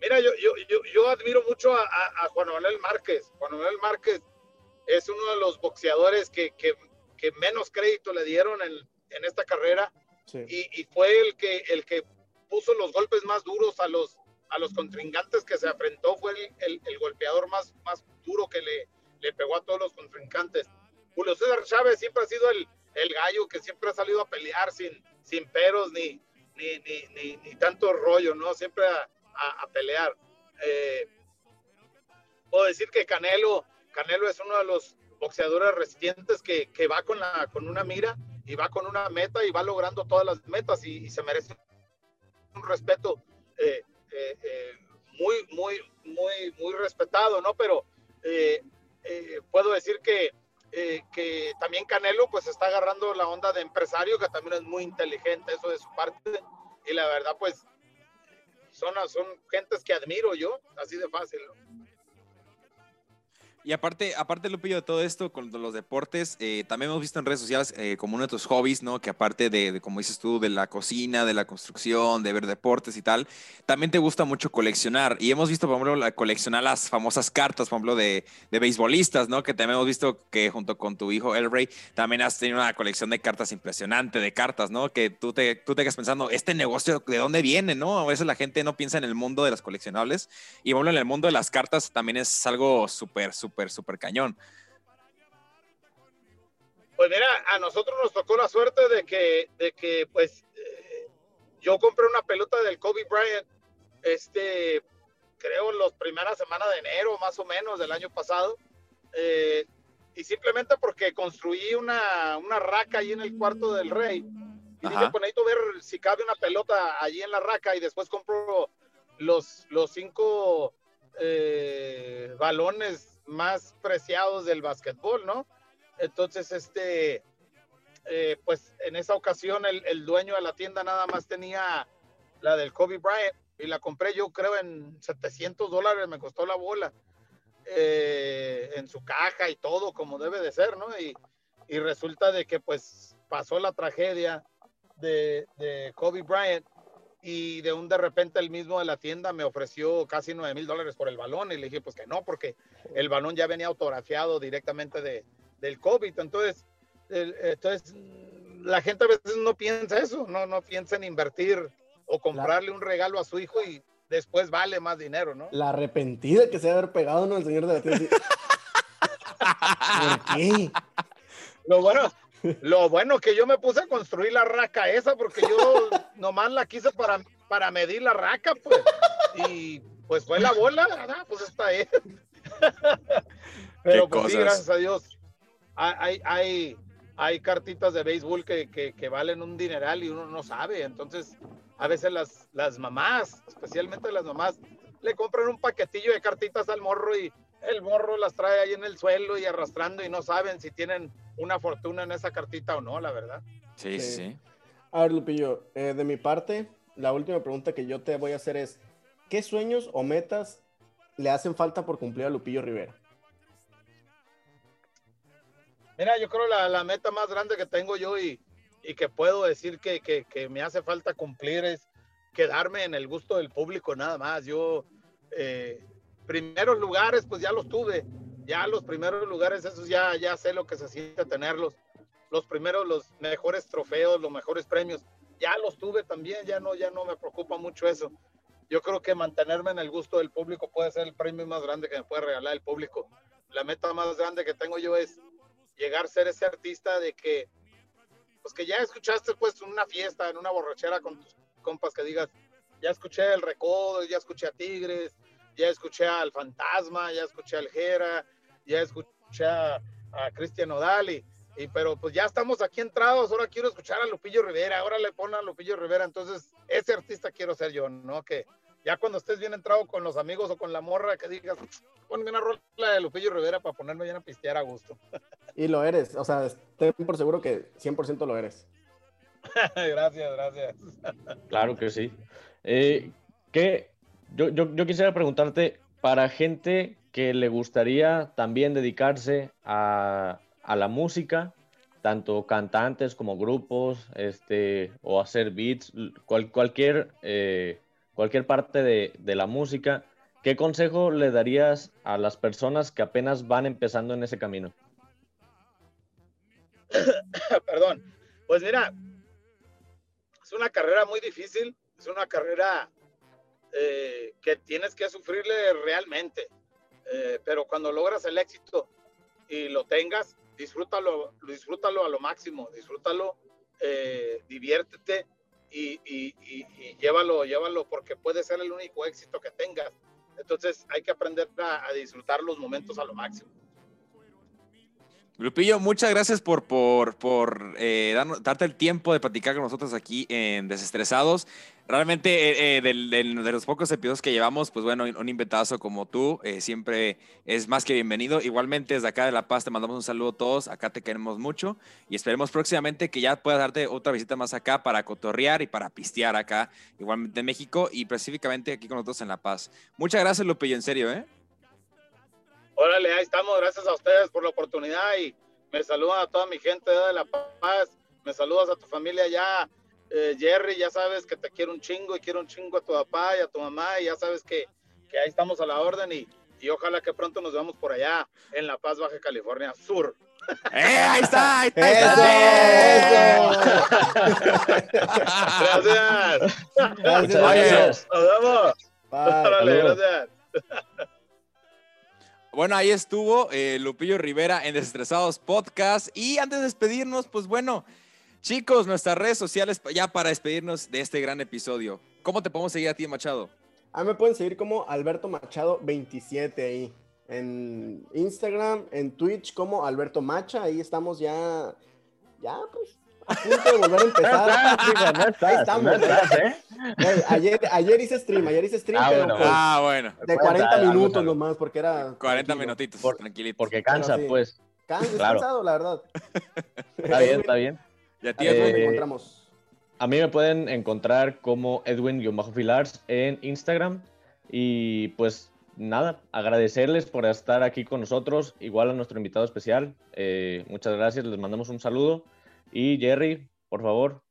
Mira, yo, yo, yo, admiro mucho a, Juan Manuel Márquez. Juan Manuel Márquez es uno de los boxeadores que, que, que menos crédito le dieron en, en esta carrera y, y, fue el que, el que puso los golpes más duros a los, a los contrincantes que se enfrentó, fue el, el, golpeador más, más duro que le, le pegó a todos los contrincantes. Julio César Chávez siempre ha sido el, el gallo que siempre ha salido a pelear sin, sin peros ni, ni, ni, ni, tanto rollo, ¿no? Siempre ha, a, pelear. Eh, puedo decir que Canelo, Canelo es uno de los boxeadores recientes que, que, va con, la, con una mira y va con una meta y va logrando todas las metas y, se merece un respeto eh, eh, muy, muy, muy, muy respetado, ¿no? Pero puedo decir que, que también Canelo pues está agarrando la onda de empresario, que también es muy inteligente eso de su parte y la verdad pues son, son gentes que admiro yo, así de fácil. Y aparte, aparte Lupillo, de todo esto con los deportes, eh, también hemos visto en redes sociales eh, como uno de tus hobbies, ¿no? Que aparte de, como dices tú, de la cocina, de la construcción, de ver deportes y tal, también te gusta mucho coleccionar. Y hemos visto, por ejemplo, coleccionar las famosas cartas, por ejemplo, de, de beisbolistas, ¿no? Que también hemos visto que junto con tu hijo Elray también has tenido una colección de cartas impresionante, de cartas, ¿no? Que tú te, tú te quedas pensando, ¿este negocio de dónde viene, no? A veces la gente no piensa en el mundo de las coleccionables. Y bueno, en el mundo de las cartas también es algo súper, súper súper, súper cañón. Pues mira, a nosotros nos tocó la suerte de que, de que pues, eh, yo compré una pelota del Kobe Bryant, este, creo, las primeras semanas de enero, más o menos, del año pasado. Eh, y simplemente porque construí una, una raca ahí en el cuarto del rey. Y dije, pues necesito ver si cabe una pelota allí en la raca y después compro los, los cinco eh, balones más preciados del básquetbol, ¿no? Entonces, este, eh, pues en esa ocasión el, dueño de la tienda nada más tenía la del Kobe Bryant y la compré yo creo en 700 dólares, me costó la bola, eh, en su caja y todo como debe de ser, ¿no? Y, y resulta de que pues pasó la tragedia de, de Kobe Bryant y de un de repente el mismo de la tienda me ofreció casi 9 mil dólares por el balón y le dije pues que no, porque el balón ya venía autografiado directamente de, del COVID. Entonces, entonces, la gente a veces no piensa eso, no, no piensa en invertir o comprarle un regalo a su hijo y después vale más dinero, ¿no? La arrepentida que se haber pegado, ¿no? El señor de la tienda. ¿Por qué? Lo bueno, Lo bueno que yo me puse a construir la raca esa porque yo nomás la quise para, para medir la raca, pues. Y pues fue la bola, ¿verdad? pues está ahí. Pero pues sí, gracias a Dios. Hay, hay, hay cartitas de béisbol que, que, valen un dineral y uno no sabe. Entonces, a veces las, las mamás, especialmente las mamás, le compran un paquetillo de cartitas al morro y el morro las trae ahí en el suelo y arrastrando y no saben si tienen una fortuna en esa cartita o no, la verdad. Sí, sí. sí. A ver, Lupillo, eh, de mi parte, la última pregunta que yo te voy a hacer es, ¿qué sueños o metas le hacen falta por cumplir a Lupillo Rivera? Mira, yo creo la, la meta más grande que tengo yo y, y que puedo decir que, que, que, me hace falta cumplir es quedarme en el gusto del público nada más. Yo, eh, primeros lugares, pues ya los tuve. Ya los primeros lugares, esos ya, ya sé lo que se siente tenerlos. Los primeros, los mejores trofeos, los mejores premios, ya los tuve también, ya no, ya no me preocupa mucho eso. Yo creo que mantenerme en el gusto del público puede ser el premio más grande que me puede regalar el público. La meta más grande que tengo yo es llegar a ser ese artista de que, pues que ya escuchaste pues en una fiesta, en una borrachera con tus compas que digas, ya escuché el Recodo, ya escuché a Tigres, ya escuché al Fantasma, ya escuché al Jera, ya escuché a, Cristian Odali, y, pero pues ya estamos aquí entrados, ahora quiero escuchar a Lupillo Rivera, ahora le ponen a Lupillo Rivera, entonces ese artista quiero ser yo, ¿no? Que ya cuando estés bien entrado con los amigos o con la morra, que digas, ponme una rola de Lupillo Rivera para ponerme bien a pistear a gusto. Y lo eres, o sea, estoy por seguro que 100% lo eres. gracias, gracias. Claro que sí. Eh, ¿qué, yo, yo, quisiera preguntarte, para gente que le gustaría también dedicarse a, la música, tanto cantantes como grupos, este, o hacer beats, cualquier, eh, cualquier parte de, de, la música, ¿qué consejo le darías a las personas que apenas van empezando en ese camino? Perdón, pues mira, es una carrera muy difícil, es una carrera eh, que tienes que sufrirle realmente. Eh, pero cuando logras el éxito y lo tengas, disfrútalo, disfrútalo a lo máximo, disfrútalo, eh, diviértete y, y, llévalo, llévalo porque puede ser el único éxito que tengas. Entonces hay que aprender a disfrutar los momentos a lo máximo. Lupillo, muchas gracias por, por, por eh, darte el tiempo de platicar con nosotros aquí en Desestresados. Realmente, eh, eh, de, los pocos episodios que llevamos, pues bueno, un inventazo como tú siempre es más que bienvenido. Igualmente, desde acá de La Paz te mandamos un saludo a todos. Acá te queremos mucho y esperemos próximamente que ya puedas darte otra visita más acá para cotorrear y para pistear acá, igualmente en México y específicamente aquí con nosotros en La Paz. Muchas gracias, Lupillo, en serio, ¿eh? Órale, ahí estamos. Gracias a ustedes por la oportunidad y me saludan a toda mi gente de La Paz. Me saludas a tu familia ya. Eh, Jerry, ya sabes que te quiero un chingo y quiero un chingo a tu papá y a tu mamá y ya sabes que, que ahí estamos a la orden y, y ojalá que pronto nos veamos por allá en La Paz, Baja California Sur. ¡Eh, ahí está! Ahí está! Gracias. Gracias. Nos vemos. gracias. Bueno, ahí estuvo eh, Lupillo Rivera en Desestresados Podcast. Y antes de despedirnos, pues bueno, chicos, nuestras redes sociales ya para despedirnos de este gran episodio. ¿Cómo te podemos seguir a ti, Machado? A mí me pueden seguir como Alberto Machado 27 ahí. En Instagram, en Twitch como Alberto Macha. Ahí estamos ya, ya pues a punto de volver a empezar. no estás, Ahí estamos. ¿eh? ayer, ayer hice stream, ayer hice stream, ah, pero bueno. Pues, ah, bueno. de 40 minutos nomás, porque era... 40 minutitos, tranquilito. Porque cansa, pues. Cansa, claro. cansado, la verdad. Está bien, está bien. ¿Y a ti, Edwin? Eh, encontramos? A mí me pueden encontrar como Edwin-Filars en Instagram. Y pues nada, agradecerles por estar aquí con nosotros, igual a nuestro invitado especial. Eh, muchas gracias, les mandamos un saludo. Y Jerry, por favor,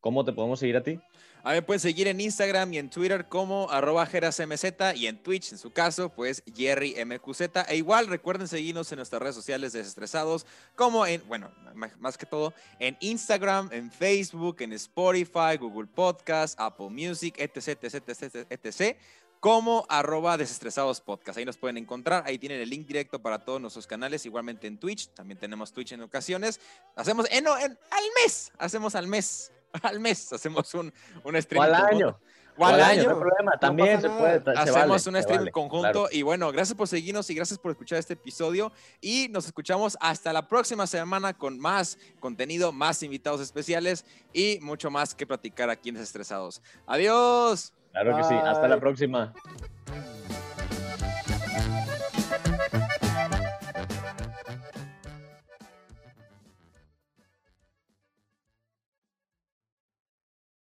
¿cómo te podemos seguir a ti? A mí pueden seguir en Instagram y en Twitter como arroba jerasmz y en Twitch, en su caso, pues JerryMQZ. E igual recuerden seguirnos en nuestras redes sociales desestresados, como en, bueno, más que todo, en Instagram, en Facebook, en Spotify, Google Podcast, Apple Music, etc, etc, etc, etc. como arroba desestresados podcast. Ahí nos pueden encontrar, ahí tienen el link directo para todos nuestros canales, igualmente en Twitch, también tenemos Twitch en ocasiones. Hacemos, en, al mes, hacemos al mes, al mes, hacemos un, un stream. al año. O al año. No problema, también se puede. Hacemos un stream conjunto y bueno, gracias por seguirnos y gracias por escuchar este episodio y nos escuchamos hasta la próxima semana con más contenido, más invitados especiales y mucho más que platicar aquí en Desestresados. Adiós. Claro que sí. Hasta la próxima.